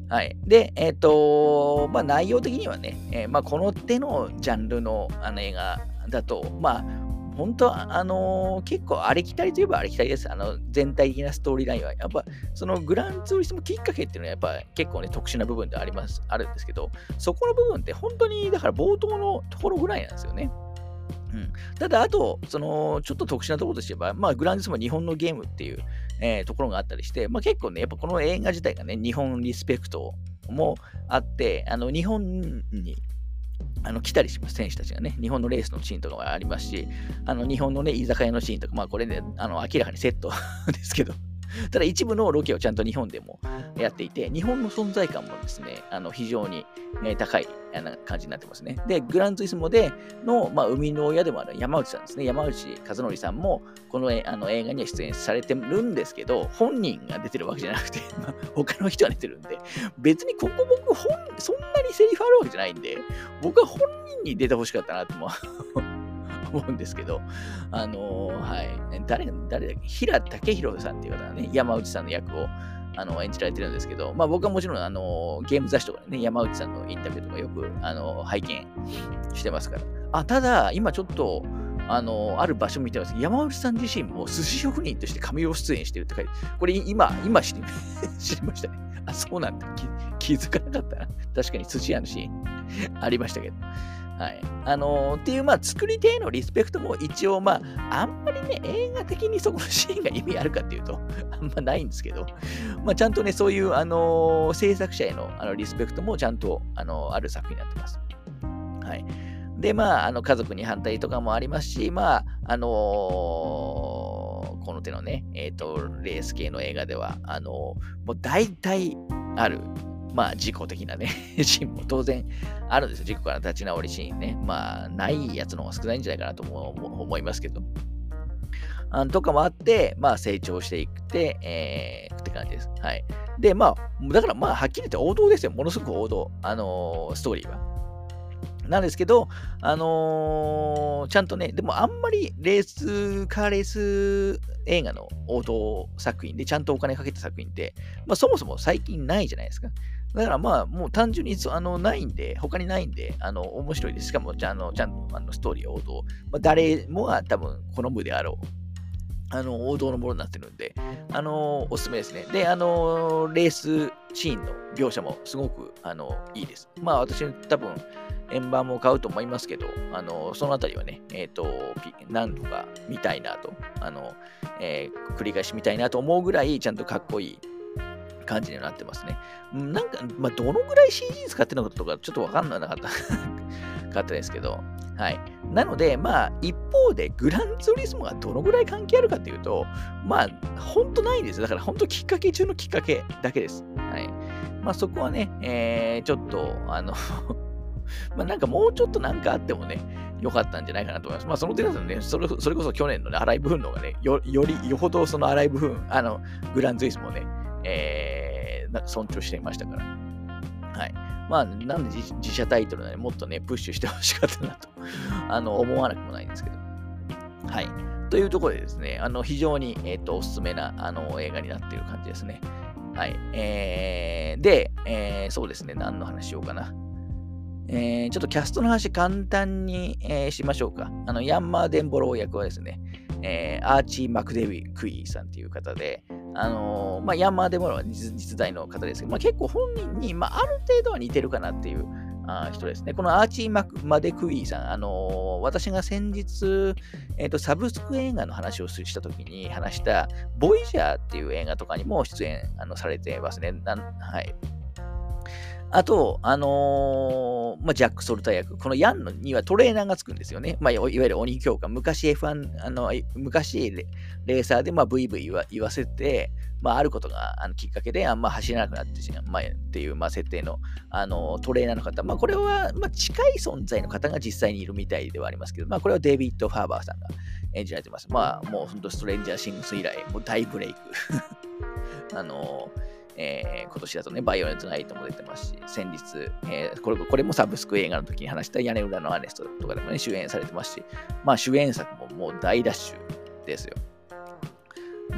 Speaker 1: はい。で、えっ、ー、とまあ、内容的にはね、えー、まあ、この手のジャンルのあの映画だと、まあ、本当あのー、結構ありきたりといえばありきたりです。あの、全体的なストーリーラインは。やっぱ、そのグランツーリスモきっかけっていうのはやっぱ結構ね、特殊な部分であります、あるんですけど、そこの部分って本当に、だから冒頭のところぐらいなんですよね。うん、ただ、あと、その、ちょっと特殊なところとしては、まあ、グランツーリスモ日本のゲームっていう、えー、ところがあったりして、まあ結構ね、やっぱこの映画自体がね、日本リスペクトもあって、あの、日本にあの来たりします、選手たちがね。日本のレースのシーンとかもありますし、あの日本のね、居酒屋のシーンとか、まあこれね、あの明らかにセット *laughs* ですけど、ただ一部のロケをちゃんと日本でもやっていて、日本の存在感もですね、あの非常に、え高いな感じになってますね。で、グランツイスモでの、まあ、生みの親でもある山内さんですね。山内和則さんも、このあの映画には出演されてるんですけど、本人が出てるわけじゃなくて、*laughs* まあ、他の人が出てるんで、別にここ僕本、そんなにセリフあるわけじゃないんで、僕は本人に出てほしかったなとも思うんですけど、あのー、はい。誰、誰だっけ？平武宏さんっていう方がね、山内さんの役をあの演じられてるんですけど、まあ僕はもちろんあのゲーム雑誌とかね、山内さんのインタビューとかよくあの拝見してますから。あ、ただ、今ちょっと、あの、ある場所見てます。山内さん自身も寿司職人として神尾出演してるって書いて、これ今、今知り *laughs* 知りましたね。あ、そうなんだ気。づかなかったな。確かに寿司屋のシーンありましたけど。はい。あのー、っていう、まあ、作り手へのリスペクトも一応、まあ、あんまりね、映画的にそこのシーンが意味あるかっていうと、*laughs* あんまないんですけど、まあ、ちゃんとね、そういう、あのー、制作者へのあのリスペクトもちゃんと、あのー、ある作品になってます。はい。で、まあ、あの、家族に反対とかもありますし、まあ、あのこの手のね、えっ、と、レース系の映画では、あのもう大体ある、まあ、事故的なね、*laughs* シーンも当然あるんですよ。事故から立ち直りシーンね。まあ、ないやつの方が少ないんじゃないかなと思いますけど。あとかもあって、まあ、成長していって、えー、って感じです。はい。で、まあ、だからまあ、はっきり言って王道ですよ。ものすごく王道、あのー、ストーリーは。なんですけど、あのー、ちゃんとね、でもあんまりレース、カーレース映画の王道作品でちゃんとお金かけた作品って、まあそもそも最近ないじゃないですか。だからまあ、もう単純にあのないんで、他にないんで、あの面白いです。しかもちゃんとちゃんとあのストーリー王道、まあ、誰もが多分好むであろう。あの王道のものになってるんで、あのおすすめですね。で、あのレースシーンの描写もすごくあのいいです。まあ私多分円盤も買うと思いますけど、あのそのあたりはね、えっ、ー、と、なんとか見たいなと、あの、えー、繰り返し見たいなと思うぐらいちゃんとかっこいい感じになってますね。なんか、まあ、どのぐらい CG 使ってるのかとか、ちょっとわかんなかった *laughs* かったですけど、はい。なので、まあ、一方で、グランツーリスモがどのぐらい関係あるかというと、まあ、ほんとないんですよ。だから、ほんときっかけ中のきっかけだけです。はい。まあ、そこはね、えー、ちょっと、あの *laughs* まあなんかもうちょっとなんかあってもね、良かったんじゃないかなと思います。まあその点だとね、それそれこそ去年のね、アライブフンの方がね、よより、よほどそのアライブフン、あの、グランツーリスモをね、えー、なんか尊重していましたから。はい。まあ、なんで自社タイトルなので、もっとね、プッシュしてほしかったなと、*laughs* あの、思わなくもないんですけど。はい。というところでですね、あの、非常に、えっ、ー、と、おすすめな、あの、映画になっている感じですね。はい。えー、で、えー、そうですね、何の話しようかな。えー、ちょっとキャストの話簡単に、えー、しましょうか。あの、ヤンマー・デンボロー役はですね、えー、アーチー・マクデウィ・クイーさんという方で、あのー、まあ、ヤンマー・デモロは実実在の方ですけど、まあ、結構本人に、まあ、ある程度は似てるかなっていうあ人ですね。このアーチー・マクマデクイーさん、あのー、私が先日、えーと、サブスク映画の話をしたときに話した、ボイジャーっていう映画とかにも出演あのされてますね。はい。あと、あのー、まあ、ジャック・ソルタ役、このヤンのにはトレーナーがつくんですよね。まあ、いわゆる鬼教官、昔 F1、あの昔レーサーでまあ VV 言わ言わせて、まあ、あることがあのきっかけであんま走れなくなってしまう、まあ、っていう、まあ、設定の、あのトレーナーの方、まあ、これは、まあ、近い存在の方が実際にいるみたいではありますけど、まあ、これはデイビッド・ファーバーさんが演じられてます。まあ、もう本当ストレンジャー・シングス以来、もう大ブレイク。*laughs* あのーえー、今年だとね、バイオレントナイトも出てますし、先日、えー、これこれもサブスク映画の時に話した屋根裏のアネストとかでもね、主演されてますし、まあ主演作ももう大ダッシュですよ。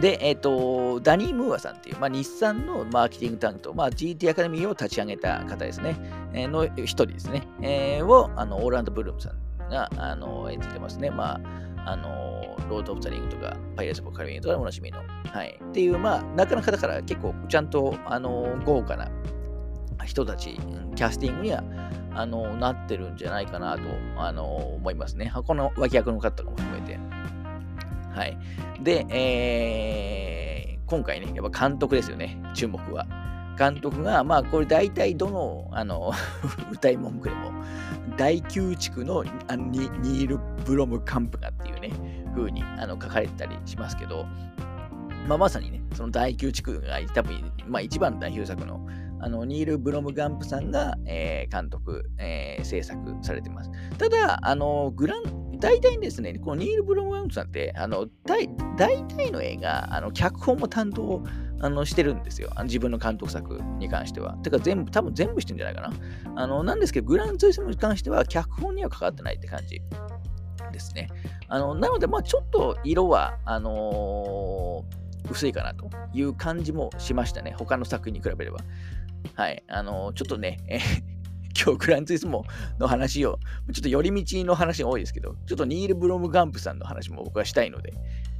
Speaker 1: で、えっ、ー、と、ダニー・ムーアさんっていう、まあ、日産のマーケティング担当、まあ、GT アカデミーを立ち上げた方ですね、えー、の一人ですね、えー、を、あの、オーランド・ブルームさんが、あの、演じてますね。まあ、あの、ロード・オブ・ザ・リングとか、パイレーツ・ボ・カリビンとかでおなじみの、はい。っていう、まあ、なかなから結構ちゃんと、あの、豪華な人たち、キャスティングには、あの、なってるんじゃないかなと、あの、思いますね。この脇役の方とかも含めて。はい。で、えー、今回ね、やっぱ監督ですよね、注目は。監督が、まあ、これ大体どの、あの、*laughs* 歌い文句でも、第9地区のあのニール・ブロム・カンプがっていうね、風にあの書かれてたりしますけど、まあ、まさにね、その第9地区が多分、まあ、一番代表作のあのニール・ブロムガンプさんが、えー、監督、えー、制作されてます。ただ、あのグラン大体ですね、このニール・ブロムガンプさんって、あの大大体の映画、あの脚本も担当あのしてるんですよ。あの自分の監督作に関しては。てか全部、多分全部してんじゃないかな。あのなんですけど、グランツーリスムに関しては脚本には関わってないって感じですね。あのなので、まちょっと色は、あのー、薄いかなという感じもしましたね。他の作品に比べれば。はい。あの、ちょっとね、え今日グランツイスモの話を、ちょっと寄り道の話が多いですけど、ちょっとニール・ブロムガンプさんの話も僕はしたいので、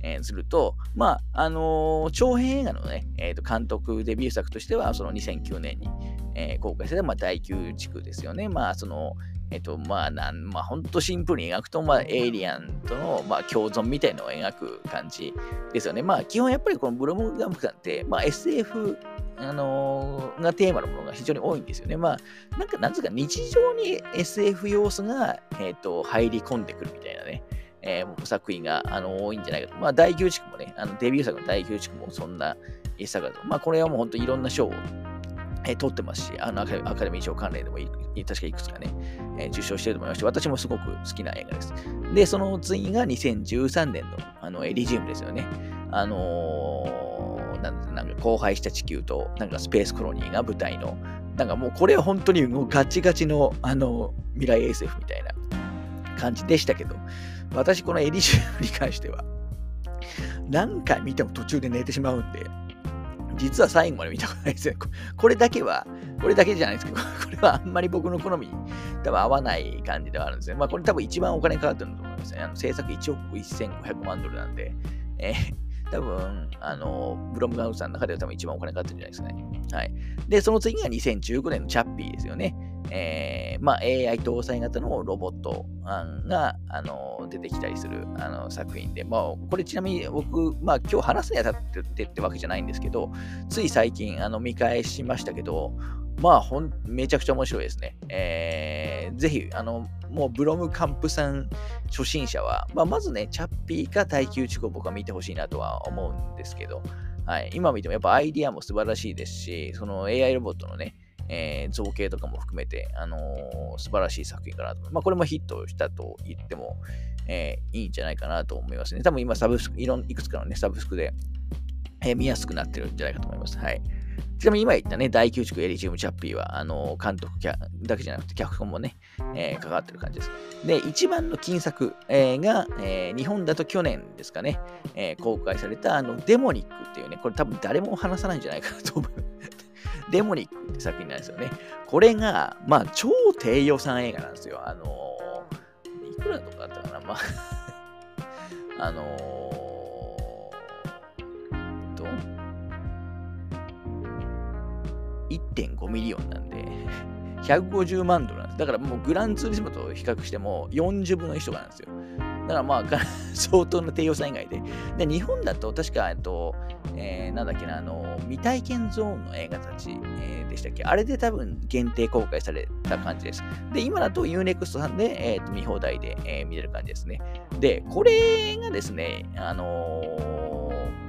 Speaker 1: えー、すると、まあ、あのー、長編映画のね、えー、と監督デビュー作としては、その2009年に、えー、公開された、まあ、第9地区ですよね。まあ、その、えっと、まあ、なん、まあ、ほんとシンプルに描くと、まあ、エイリアンとの、まあ、共存みたいのを描く感じですよね。まあ、基本やっぱりこのブロムガンプさんって、まあ、SF、あのー、がテーマのものが非常に多いんですよね。まあ、なんか、なんつうか、日常に SF 要素が、えっ、と、入り込んでくるみたいなね、えー、作品が、あの多いんじゃないかと。まあ、第9地区もね、あのデビュー作の第9地区もそんな作だと。まあ、これはもう本当いろんな賞をえー、取ってますし、あのアカデミー賞関連でもい確かいくつかね、えー、受賞してると思いまし、私もすごく好きな映画です。で、その次が2013年のあのエリジウムですよね。あのー、なんか荒廃した地球と、なんかスペースコロニーが舞台の、なんかもうこれは本当にもうガチガチの、あの、未来 SF みたいな感じでしたけど、私このエディシュに関しては、何回見ても途中で寝てしまうんで、実は最後まで見たことないですよ。これだけは、これだけじゃないですけど、*laughs* これはあんまり僕の好みに多分合わない感じではあるんですね。まあこれ多分一番お金かかってると思いますね。あの制作1億1500万ドルなんで、えー、多分、あの、ブロムガウンさんの中では多分一番お金かかってるんじゃないですかね。はい。で、その次が2015年のチャッピーですよね。えー、まあ、AI 搭載型のロボットが、あの出てきたりするあの作品で、まあ、これちなみに僕、まあ、今日話すにあたってってわけじゃないんですけど、つい最近あの見返しましたけど、まあほん、めちゃくちゃ面白いですね。えー、ぜひ、あの、もうブロムカンプさん初心者は、まあ、まずね、チャッピーか耐久地区を僕は見てほしいなとは思うんですけど、はい、今見てもやっぱアイディアも素晴らしいですし、その AI ロボットのね、えー、造形とかも含めて、あのー、素晴らしい作品かなと。まあ、これもヒットしたと言っても、えー、いいんじゃないかなと思いますね。多分今、サブスク、いろんいくつかのね、サブスクで、えー、見やすくなってるんじゃないかと思います。はい。ちなみに今言ったね、大宮地区エリジウム・チャッピーは、あの監督だけじゃなくて、脚本もね、えー、関わってる感じです。で、一番の金作、えー、が、えー、日本だと去年ですかね、え、公開された、あの、デモニックっていうね、これ多分誰も話さないんじゃないかなと思う。*laughs* デモニックって作品なんですよね。これが、まあ、超低予算映画なんですよ。あの、いくらとかあったかなまあ *laughs* あの1.5 million なんで、*laughs* 150万ドルなんです。だからもうグランツーリスモと比較しても40分の1とかなんですよ。だからまあ、*laughs* 相当な低予算映画で。で、日本だと確か、えっと、えー、なんだっけな、あの、未体験ゾーンの映画たち、えー、でしたっけ？あれで多分限定公開された感じです。で、今だと UNEXT さんで、えーと、見放題で、えー、見れる感じですね。で、これがですね、あのー、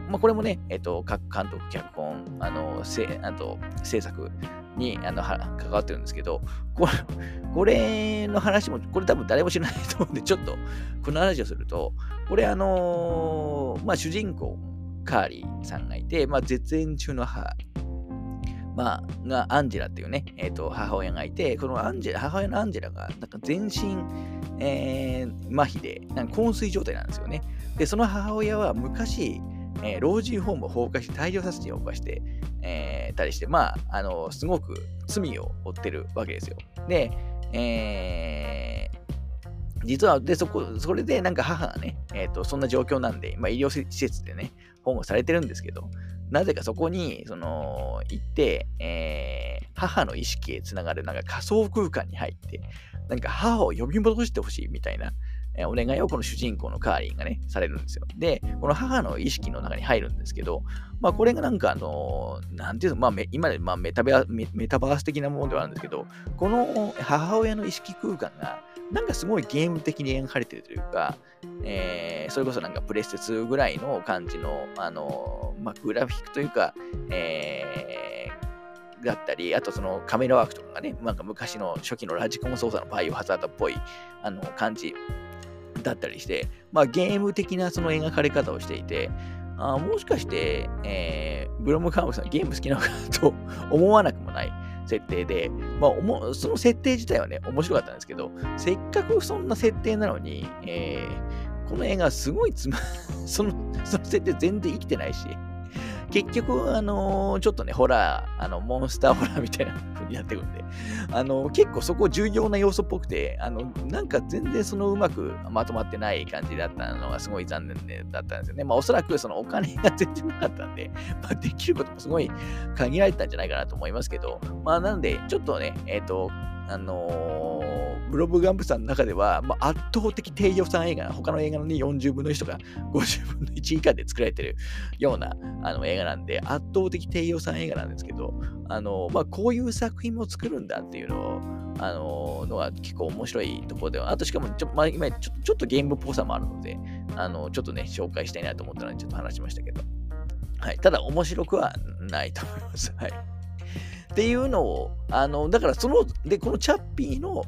Speaker 1: まあ、これもね、えっ、と、各監督、脚本、あの、せあと制作にあの関わってるんですけど、これこれの話も、これ多分誰も知らないと思うんで、ちょっとこの話をすると、これあのー、まあ主人公、カーリーさんがいて、まあ絶縁中の母、まあ、がアンジェラっていうね、えっ、と、母親がいて、このアンジェラ、母親のアンジェラが、なんか全身、えー、麻痺で、なんか昏睡状態なんですよね。で、その母親は昔、えー、老人ホームを放火して大量殺人を犯して、えー、たりして、まあ、あの、すごく罪を負ってるわけですよ。で、えー、実は、で、そこ、それでなんか母がね、えっ、ー、と、そんな状況なんで、まあ、医療施設でね、保護されてるんですけど、なぜかそこに、その、行って、えー、母の意識へつながる、なんか仮想空間に入って、何か母を呼び戻してほしいみたいな、えお願いをこの主人公のカーリンがね、されるんですよ。で、この母の意識の中に入るんですけど、まあこれがなんかあの、なんていうの、まあ今で、まあ、メタバメタバース的なものではあるんですけど、この母親の意識空間が、なんかすごいゲーム的に描かれてるというか、えー、それこそなんかプレステ2ぐらいの感じの、あの、まあ、グラフィックというか、えー、だったり、あとそのカメラワークとかがね、なんか昔の初期のラジコン操作のバイオハザードっぽいあの感じだったりして、まあ、ゲーム的なその描かれ方をしていて、あもしかして、えー、ブロムカームさんゲーム好きなのかなと思わなくもない設定で、まあ、その設定自体はね、面白かったんですけど、せっかくそんな設定なのに、えー、この映画すごいつま、*laughs* その、その設定全然生きてないし、結局、あのー、ちょっとね、ホラー、あの、モンスターホラーみたいな風になってくんで、あのー、結構そこ重要な要素っぽくて、あの、なんか全然そのうまくまとまってない感じだったのがすごい残念だったんですよね。まあ、おそらくそのお金が全然なかったんで、*laughs* まあ、できることもすごい限られたんじゃないかなと思いますけど、まあ、なんで、ちょっとね、えっ、ー、と、あの、ブロブガンプさんの中では、まあ、圧倒的低予算映画、他の映画の、ね、40分の1とか50分の1以下で作られてるようなあの映画なんで、圧倒的低予算映画なんですけど、あの、まあ、こういう作品も作るんだっていうのを、あの、のは結構面白いところでは、あとしかもちょ、まあ、今ちょちょっとゲームっぽさもあるので、あのちょっとね、紹介したいなと思ったので、ちょっと話しましたけど、はい、ただ面白くはないと思います。はい。っていうのを、あの、だからその、で、このチャッピーの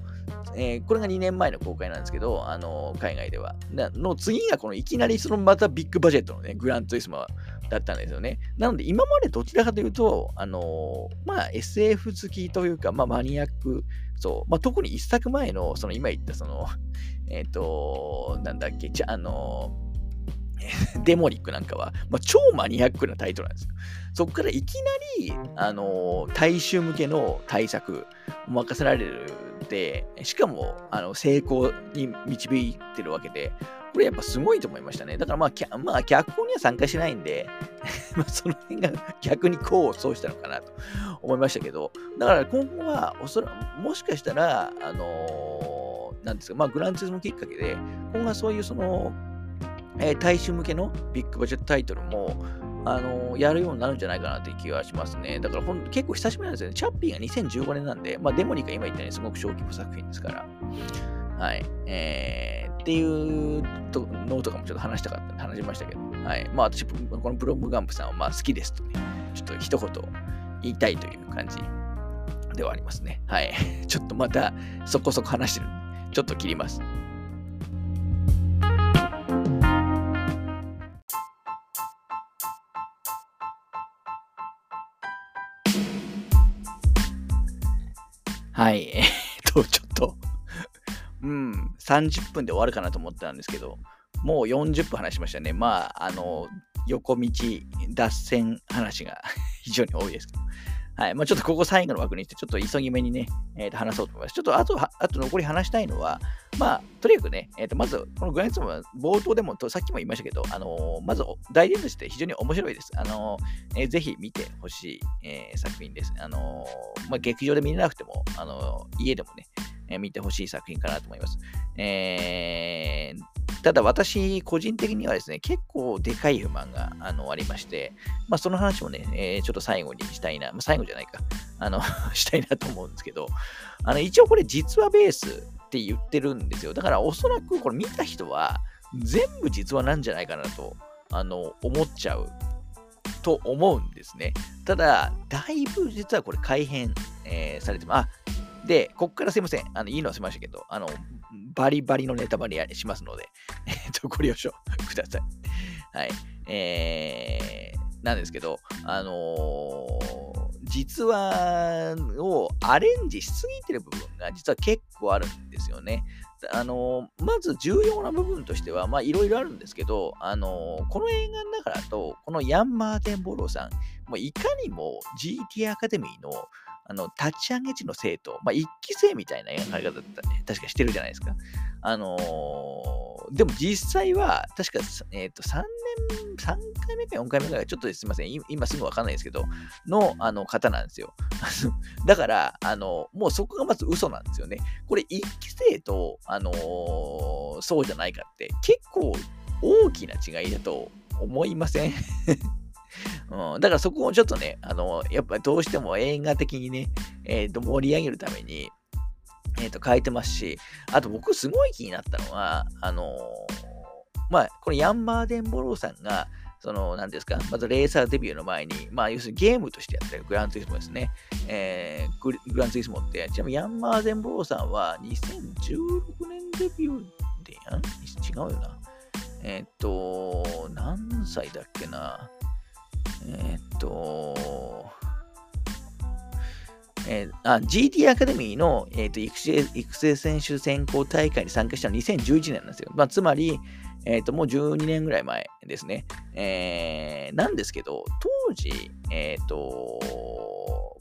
Speaker 1: えー、これが2年前の公開なんですけど、あの海外では。の次がこのいきなりそのまたビッグバジェットのね、グランツイスマだったんですよね。なので今までどちらかというと、あのまあ SF 好きというか、まあマニアック、そう、まあ特に1作前の、その今言ったその、えっ、ー、と、なんだっけ、じゃあの *laughs* デモリックなんかは、まあ、超マニアックなタイトルなんですよ。そこからいきなり、あの大衆向けの対策を任せられるで、しかも、あの成功に導いてるわけで、これやっぱすごいと思いましたね。だからまあ、まあ、脚本には参加しないんで *laughs* まその辺が逆に功を奏したのかなと思いましたけど、だから今後はおそらもしかしたら、あのー、なんですか、まあ、グランツーズもきっかけで、今後はそういうその、えー、大衆向けの big budget タイトルも、あのー、やるようになるんじゃないかなっていう気がしますね。だからほん結構久しぶりなんですよね。チャッピーが2015年なんで、まあ、デモニック今言ったようにすごく小規模作品ですから。はい。えー、っていうとノートかもちょっと話したかった話しましたけど、はい。まあ私、このブロムカンプさんはまあ好きですとね、ちょっと一言言いたいという感じではありますね。はい。*laughs* ちょっとまたそこそこ話してるちょっと切ります。はい。えー、っと、ちょっとうん、30分で終わるかなと思ったんですけど、もう40分話しましたね。まあ、あの、横道、脱線話が非常に多いですけど。はい。まあ、ちょっとここ最後の枠にして、ちょっと急ぎ目にね、えー、と話そうと思います。ちょっとあと、あと残り話したいのは、まあ、とにかくね、えー、とまず、このグランツムは冒頭でもと、さっきも言いましたけど、あのー、まず、大前として非常に面白いです。あのーえー、ぜひ見てほしい、えー、作品です。あのまあ、劇場で見れなくても、あの家でもね、え見てほしい作品かなと思います。えー、ただ私、個人的にはですね、結構でかい不満があのありまして、まあ、その話もね、えー、ちょっと最後にしたいな、まあ、最後じゃないか、あの *laughs* したいなと思うんですけど、あの一応これ実話ベースって言ってるんですよ。だからおそらくこれ見た人は全部実話なんじゃないかなとあの思っちゃうと思うんですね。ただ、だいぶ実はこれ改変、えー、されてます。あ、で、こっからすいません。あの、いいのはしましたけど、あの、バリバリのネタバレしますので、*laughs* えっと、ご了承ください。はい。えー、なんですけど、あのー、実話をアレンジしすぎてる部分が実は結構あるんですよね。あのー、まず重要な部分としては、まあいろいろあるんですけど、あのー、この映画の中だと、このヤン・マーテン・ボローさん、もういかにも GT アカデミーのあの、立ち上げ地の生徒、まあ、一期生みたいな描かれ方だったね。確かしてるじゃないですか。あのー、でも実際は、確か、え、ー、と、3年、3回目か4回目ぐらい、ちょっとすみません、今すぐわかんないですけど、の、あの、方なんですよ。*laughs* だから、あの、もうそこがまず嘘なんですよね。これ、一期生と、あのー、そうじゃないかって、結構大きな違いだと思いません？うん、だからそこをちょっとね、あの、やっぱりどうしても映画的にね、えっ、ー、と、盛り上げるために、えっ、ー、と、変えてますし、あと僕すごい気になったのは、あのー、まあ、このヤンマーデンボローさんが、その、なんですか、まずレーサーデビューの前に、まあ、要するにゲームとしてやってるグランツイスモですね。えー、グランツイスモって、ちなみにヤンマーデンボローさんは2016年デビューでやん？違うよな。えっ、と、何歳だっけな。えー、っと、えー、あ GT アカデミーの、えー、と育成育成選手選考大会に参加したのは2011年なんですよ。まあ、つまり、えー、ともう12年ぐらい前ですね。えー、なんですけど、当時、えっ、ー、と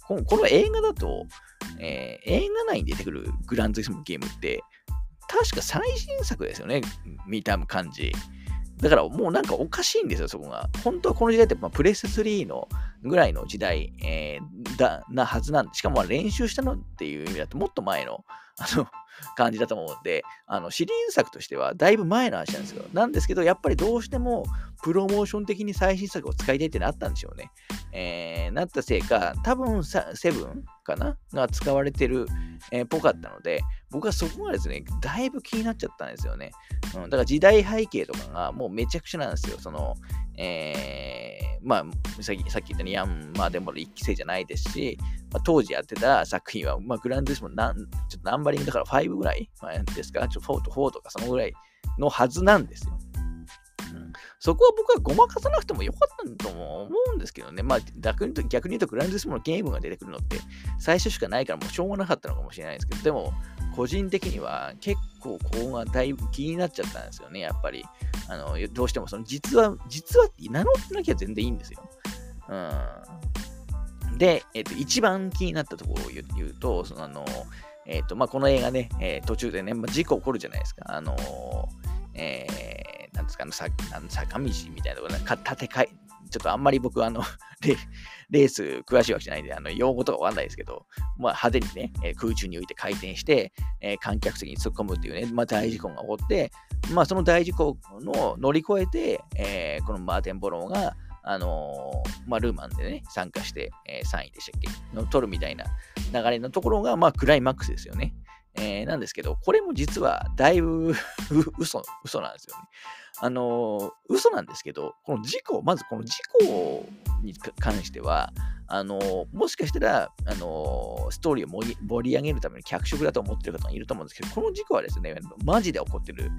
Speaker 1: この、この映画だと、えー、映画内に出てくるグランツイスモゲームって、確か最新作ですよね、見た感じ。だからもうなんかおかしいんですよ、そこが。本当はこの時代って、まあ、プレス3のぐらいの時代、えー、だなはずなんで、しかも練習したのっていう意味だともっと前の、あの、感じだと思うんで、あのシリーズ作としてはだいぶ前の話なんですよ。なんですけど、やっぱりどうしてもプロモーション的に最新作を使いたいってなったんでしょうね。えー、なったせいか、多分セブンかな？が使われてるっ、えー、ぽかったので、僕はそこがですね、だいぶ気になっちゃったんですよね。うん、だから時代背景とかがもうめちゃくちゃなんですよ。その、えー、まあ、さっきさっき言ったようにヤンマーでも一期生じゃないですし、まあ、当時やってた作品は、まあ、グランドスモなん、ちょっとナンバリングだから5ぐらい、まあ、ですか、ちょっと4と4とかそのぐらいのはずなんですよ。そこは僕はごまかさなくてもよかったとも思うんですけどね。まあ逆に逆に言うとグランドリスモのゲームが出てくるのって最初しかないからもうしょうがなかったのかもしれないですけど、でも個人的には結構ここがだいぶ気になっちゃったんですよね、やっぱり。あのどうしてもその実は、実はって名乗ってなきゃ全然いいんですよ。うん。で、えっ、と、一番気になったところを言うと、そのあの、えっ、と、まあ、この映画ね、えー、途中でね、まあ、事故起こるじゃないですか。あのえー、なんですか、さ坂道みたいなところ、か立て替え、ちょっとあんまり僕、あの *laughs* レース詳しいわけじゃないんで、あの用語とかわかんないですけど、まあ、派手にね、え空中に浮いて回転して、えー、観客席に突っ込むっていうね、まあ、大事故が起こって、まあ、その大事故の乗り越えて、えー、このマーテン・ボローが、あのー、まあ、ルーマンでね、参加して、えー、3位でしたっけの取るみたいな流れのところが、まあ、クライマックスですよね。えー、なんですけど、これも実はだいぶ *laughs* 嘘、嘘なんですよね。あのー、嘘なんですけど、この事故、まずこの事故に関しては、あのー、もしかしたら、あのー、ストーリーを盛り盛り上げるための脚色だと思ってる方もいると思うんですけど、この事故はですね、マジで起こってる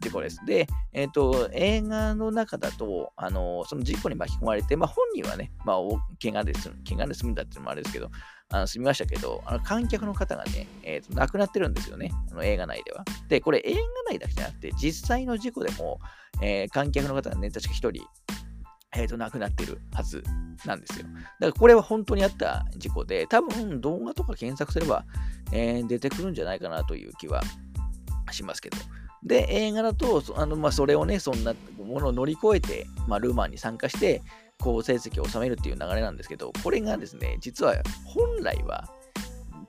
Speaker 1: 事故です。で、えっ、と、映画の中だと、あのその事故に巻き込まれて、まあ、本人はね、まあ、怪我で済む、怪我で済むんだっていうのもあれですけど、あの済みましたけど、あの観客の方がね、えーと、亡くなってるんですよね、あの映画内では。で、これ映画内だけじゃなくて、実際の事故でも、えー、観客の方がね、確か1人、えーと、亡くなってるはずなんですよ。だからこれは本当にあった事故で、多分動画とか検索すれば、えー、出てくるんじゃないかなという気はしますけど。で、映画だと、あのまあ、それをね、そんなものを乗り越えて、まあ、ルーマンに参加して、好成績を収めるっていう流れなんですけど、これがですね、実は本来は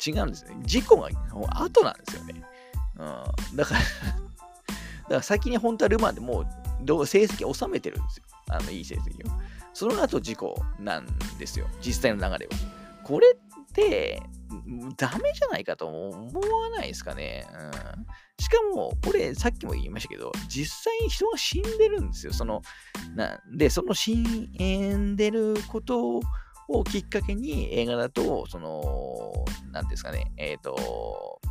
Speaker 1: 違うんですね。事故が後なんですよね。うん、だから *laughs* だから先に本当はルマンでもう成績を収めてるんですよ。あのいい成績を。その後事故なんですよ。実際の流れは。これって、ダメじゃないかと思わないですかね。うんしかも、これ、さっきも言いましたけど、実際に人が死んでるんですよ。その、なんで、その死んでることをきっかけに、映画だと、その、なんですかね、えっ、ー、と、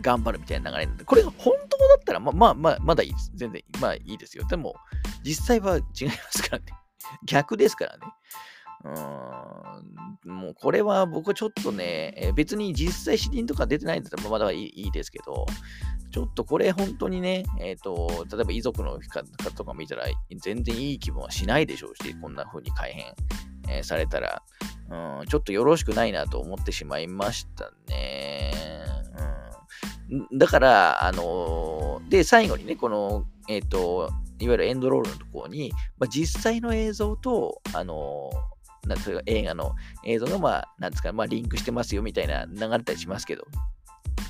Speaker 1: 頑張るみたいな流れなんで、これが本当だったら、まあまあまあ、まだいいです。全然、まあいいですよ。でも、実際は違いますからね。逆ですからね。うん、もうこれは僕はちょっとね、別に実際死人とか出てないんだったらまだいいですけど、ちょっとこれ本当にね、えっ、ー、と、例えば遺族の方とか見たら全然いい気分はしないでしょうし、こんな風に改変、えー、されたら、うん、ちょっとよろしくないなと思ってしまいましたね。うん、だから、あのー、で、最後にね、この、えっ、と、いわゆるエンドロールのところに、まあ、実際の映像と、あのなんですか映画の映像が、まあ、なんですか、まあ、リンクしてますよみたいな流れたりしますけど、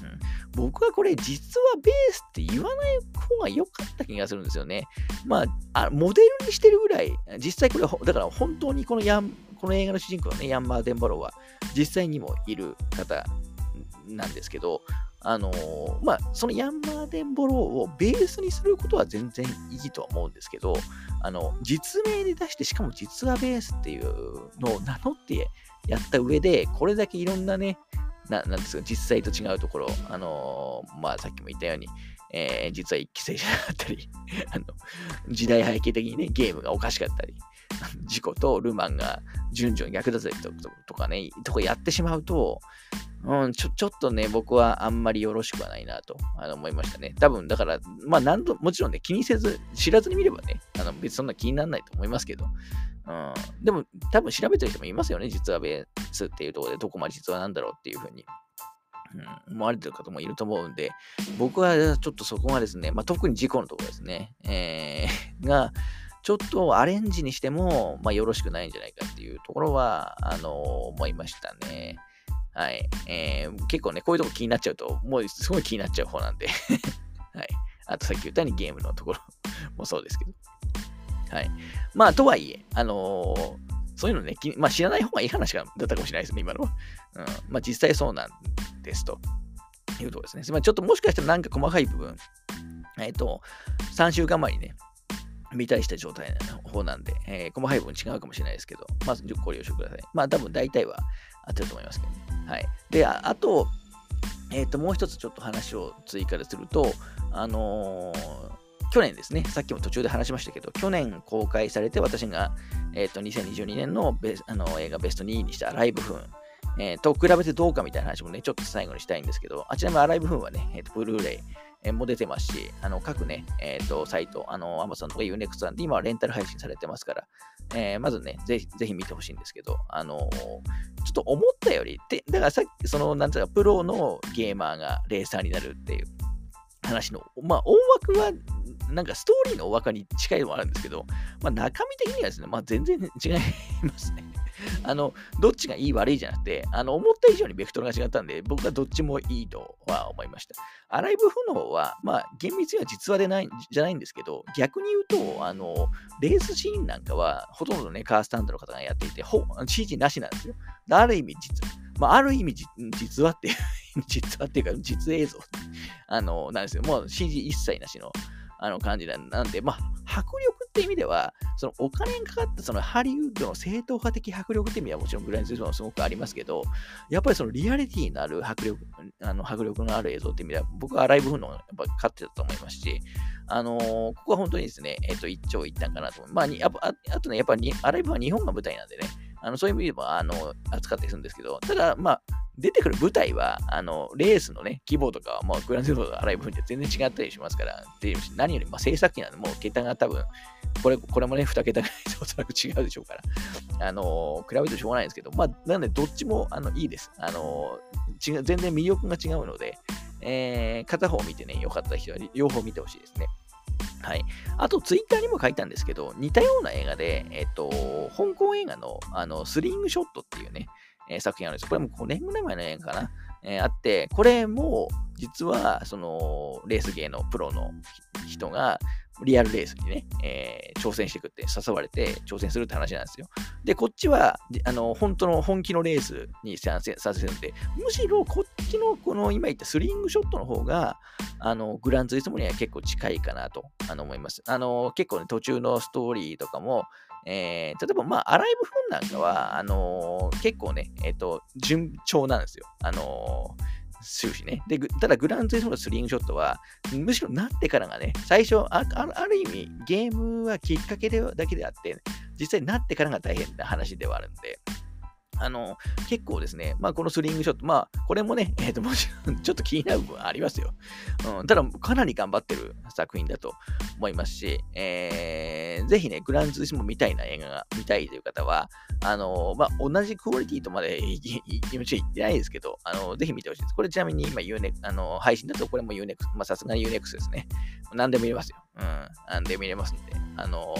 Speaker 1: うん、僕はこれ実はベースって言わない方が良かった気がするんですよね。まあ、あモデルにしてるぐらい、実際これ、だから本当にこのヤン、この映画の主人公のね、ヤンマー・デンバローは実際にもいる方なんですけど、あのー、まあ、そのヤンマーデンボローをベースにすることは全然いいとは思うんですけど、あの、実名で出して、しかも実はベースっていうのを名乗ってやった上で、これだけいろんなね、ななんですか、実際と違うところ、あのー、まあ、さっきも言ったように、えー、実は一期生じゃなかったり *laughs* あの、時代背景的にね、ゲームがおかしかったり、事故とルマンが順序逆だったりとかね、とかやってしまうと、うん、ちょ、ちょっとね、僕はあんまりよろしくはないなとあの思いましたね。多分、だから、まあ、なんと、もちろんね、気にせず、知らずに見ればね、あの別にそんな気にならないと思いますけど、うん、でも、多分調べてる人もいますよね、実はベースっていうところで、どこまで実はなんだろうっていうふうに。うん、思われてる方もいると思うんで、僕はちょっとそこがですね、まあ、特に事故のところですね、えー、*laughs* が、ちょっとアレンジにしても、まあ、よろしくないんじゃないかっていうところは、あのー、思いましたね。はい。えー、結構ね、こういうとこ気になっちゃうと、もうすごい気になっちゃう方なんで *laughs* はい。あとさっき言ったようにゲームのところもそうですけど。はい。まあ、とはいえ、あのー、そういうのね、まあ、知らない方がいい話だったかもしれないですね、今のは。うん。まあ、実際そうなんですと。いうところですね。まあ、ちょっともしかしたらなんか細かい部分、えっ、ー、と、3週間前にね、見たりした状態の方なんで、えー、コマ配分違うかもしれないですけど、まずご了承ください。まあ多分大体は合ってると思いますけどね。はい。で、ああと、え、ー、と、もう一つちょっと話を追加ですると、あのー、去年ですね、さっきも途中で話しましたけど、去年公開されて私が、え、ー、と、2022年のベあの映画ベスト2位にしたライブフーン、えー、と比べてどうかみたいな話もね、ちょっと最後にしたいんですけど、あちらもアライブフーンはね、え、ー、と、ブルーレイ、えも出てますし、あの各ね、えっ、ー、と、サイト、あの、アマゾンとか Unext さんで今はレンタル配信されてますから、えー、まずね、ぜひ、ぜひ見てほしいんですけど、あのー、ちょっと思ったより、で、だからさっき、その、なんていうか、プロのゲーマーがレーサーになるっていう話の、まあ、大枠は、なんかストーリーの大枠に近いのもあるんですけど、まあ、中身的にはですね、まあ、全然違いますね。あの、どっちがいい悪いじゃなくて、あの、思った以上にベクトルが違ったんで、僕はどっちもいいとは思いました。アライブ不能は、まあ、厳密には実話でないじゃないんですけど、逆に言うと、あの、レースシーンなんかは、ほとんどね、カースタンドの方がやっていて、ほ CG なしなんですよ。ある意味実、まあ、ある意味実話っていう、*laughs* 実話っていうか、実映像、あの、なんですよ。もう CG 一切なしの、あの感じなんで、まあ、迫力って意味では、そのお金にかかったそのハリウッドの正統派的迫力って意味はもちろんグランツーリスモはすごくありますけど、やっぱりそのリアリティのある迫力、あの迫力のある映像って意味では、僕はアライブフのやっぱ勝ってたと思いますし、あのー、ここは本当にですね、えっ、ー、と、一長一短かなと思う。まあ、にああとね、やっぱりアライブは日本が舞台なんでね、あのそういう意味でもあの扱ったりするんですけど、ただ、まあ、出てくる舞台は、あの、レースのね、規模とかは、もうグランドセフトアライブで全然違ったりしますから、で何より、まあ、制作機なんで、もう桁が多分、これ、これもね、2桁ぐらいでおそらく違うでしょうから、あの比べるとしょうがないんですけど、まあ、なので、どっちも、あの、いいです。あの違、全然魅力が違うので、えー、片方見てね、よかった人は両方見てほしいですね。はい。あと、ツイッターにも書いたんですけど、似たような映画で、えっ、と、香港映画の、あの、スリングショットっていうね、えー、作品あるんです。これも5年ぐらい前の映画かな。えー、あって、これも、実は、その、レースゲーのプロの人が、リアルレースにね、えー、挑戦していくって誘われて挑戦するって話なんですよ。で、こっちは、あの、本当の本気のレースに参戦させるんで、むしろこっちの、この今言ったスリングショットの方が、あの、グランツイスモには結構近いかなとあの思います。あの、結構ね、途中のストーリーとかも、えー、例えば、まあ、アライブフンなんかは、あのー、結構ね、えっ、ー、と、順調なんですよ。あの終始ね。で、ただ、グランツイスモのスリングショットは、むしろなってからがね、最初、あある意味、ゲームはきっかけでだけであって、実際なってからが大変な話ではあるんで、あの、結構ですね、まあ、このスリングショット、まあ、これもね、*laughs* えっ、ー、と、もちろん、ちょっと気になる部分ありますよ。うん、ただ、かなり頑張ってる作品だと思いますし、えー、ぜひね、グランツーリスモ見たいな映画が見たいという方は、あの、まあ、同じクオリティとまで言ってないですけど、あの、ぜひ見てほしいです。これちなみに今 u n、あの、配信だとこれも Unex、まあ、さすがに Unex ですね。何でも見れますよ。うん、何でも見れますんで、あの、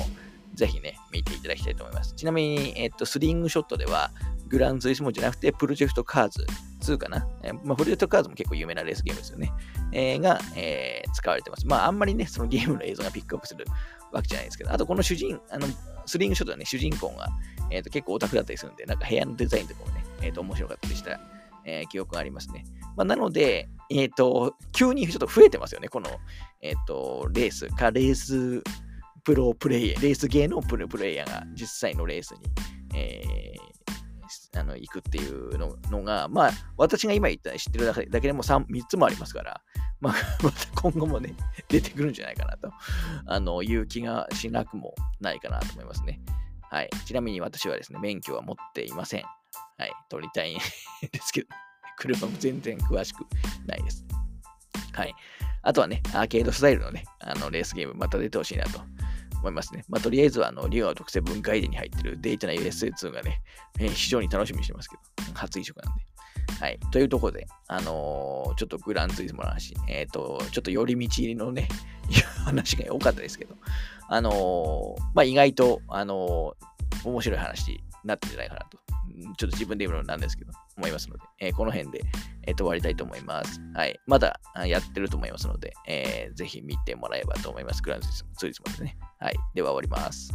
Speaker 1: ぜひね、見ていただきたいと思います。ちなみに、えっと、スリングショットでは、グランツイスモじゃなくて、プロジェクトカーズ2かな？えー、まあ、プロジェクトカーズも結構有名なレースゲームですよね。えー、が、えー、使われてます。まあ、あんまりね、そのゲームの映像がピックアップするわけじゃないですけど、あとこの主人、あの、スリングショットはね、主人公が、えーと、結構オタクだったりするんで、なんか部屋のデザインとかもね、えーと、面白かったりした、えー、記憶がありますね。まあ、なので、えっ、ー、と、急にちょっと増えてますよね、この、えっ、と、レースか、レースプロプレイヤー、レースゲーのプロプレイヤーが実際のレースに、えー、あの行くっていうののが、まあ、私が今言った知ってるだけでも 3, 3つもありますから、まあ、*laughs* また今後もね、*laughs* 出てくるんじゃないかなと、あの、いう気がしなくもないかなと思いますね。はい。ちなみに私はですね、免許は持っていません。はい。取りたいん *laughs* ですけど、車も全然詳しくないです。はい。あとはね、アーケードスタイルのね、あのレースゲームまた出てほしいなと思いますね。まあ、とりあえずは、あの、リオの特製文化入れに入ってるデータな USA2 がね、えー、非常に楽しみにしてますけど、初移植なんで。はい。というところで、あのー、ちょっとグランツイズムの話、えっ、ー、と、ちょっと寄り道入りのね、*laughs* 話が多かったですけど、あのー、まあ、意外と、あの面白い話になってんじゃないかなとちょっと自分で言うのなんですけど、思いますので、えー、この辺で、えー、と終わりたいと思います。はい。まだやってると思いますので、えー、ぜひ見てもらえばと思います。グランツーリスモですね。はい。では終わります。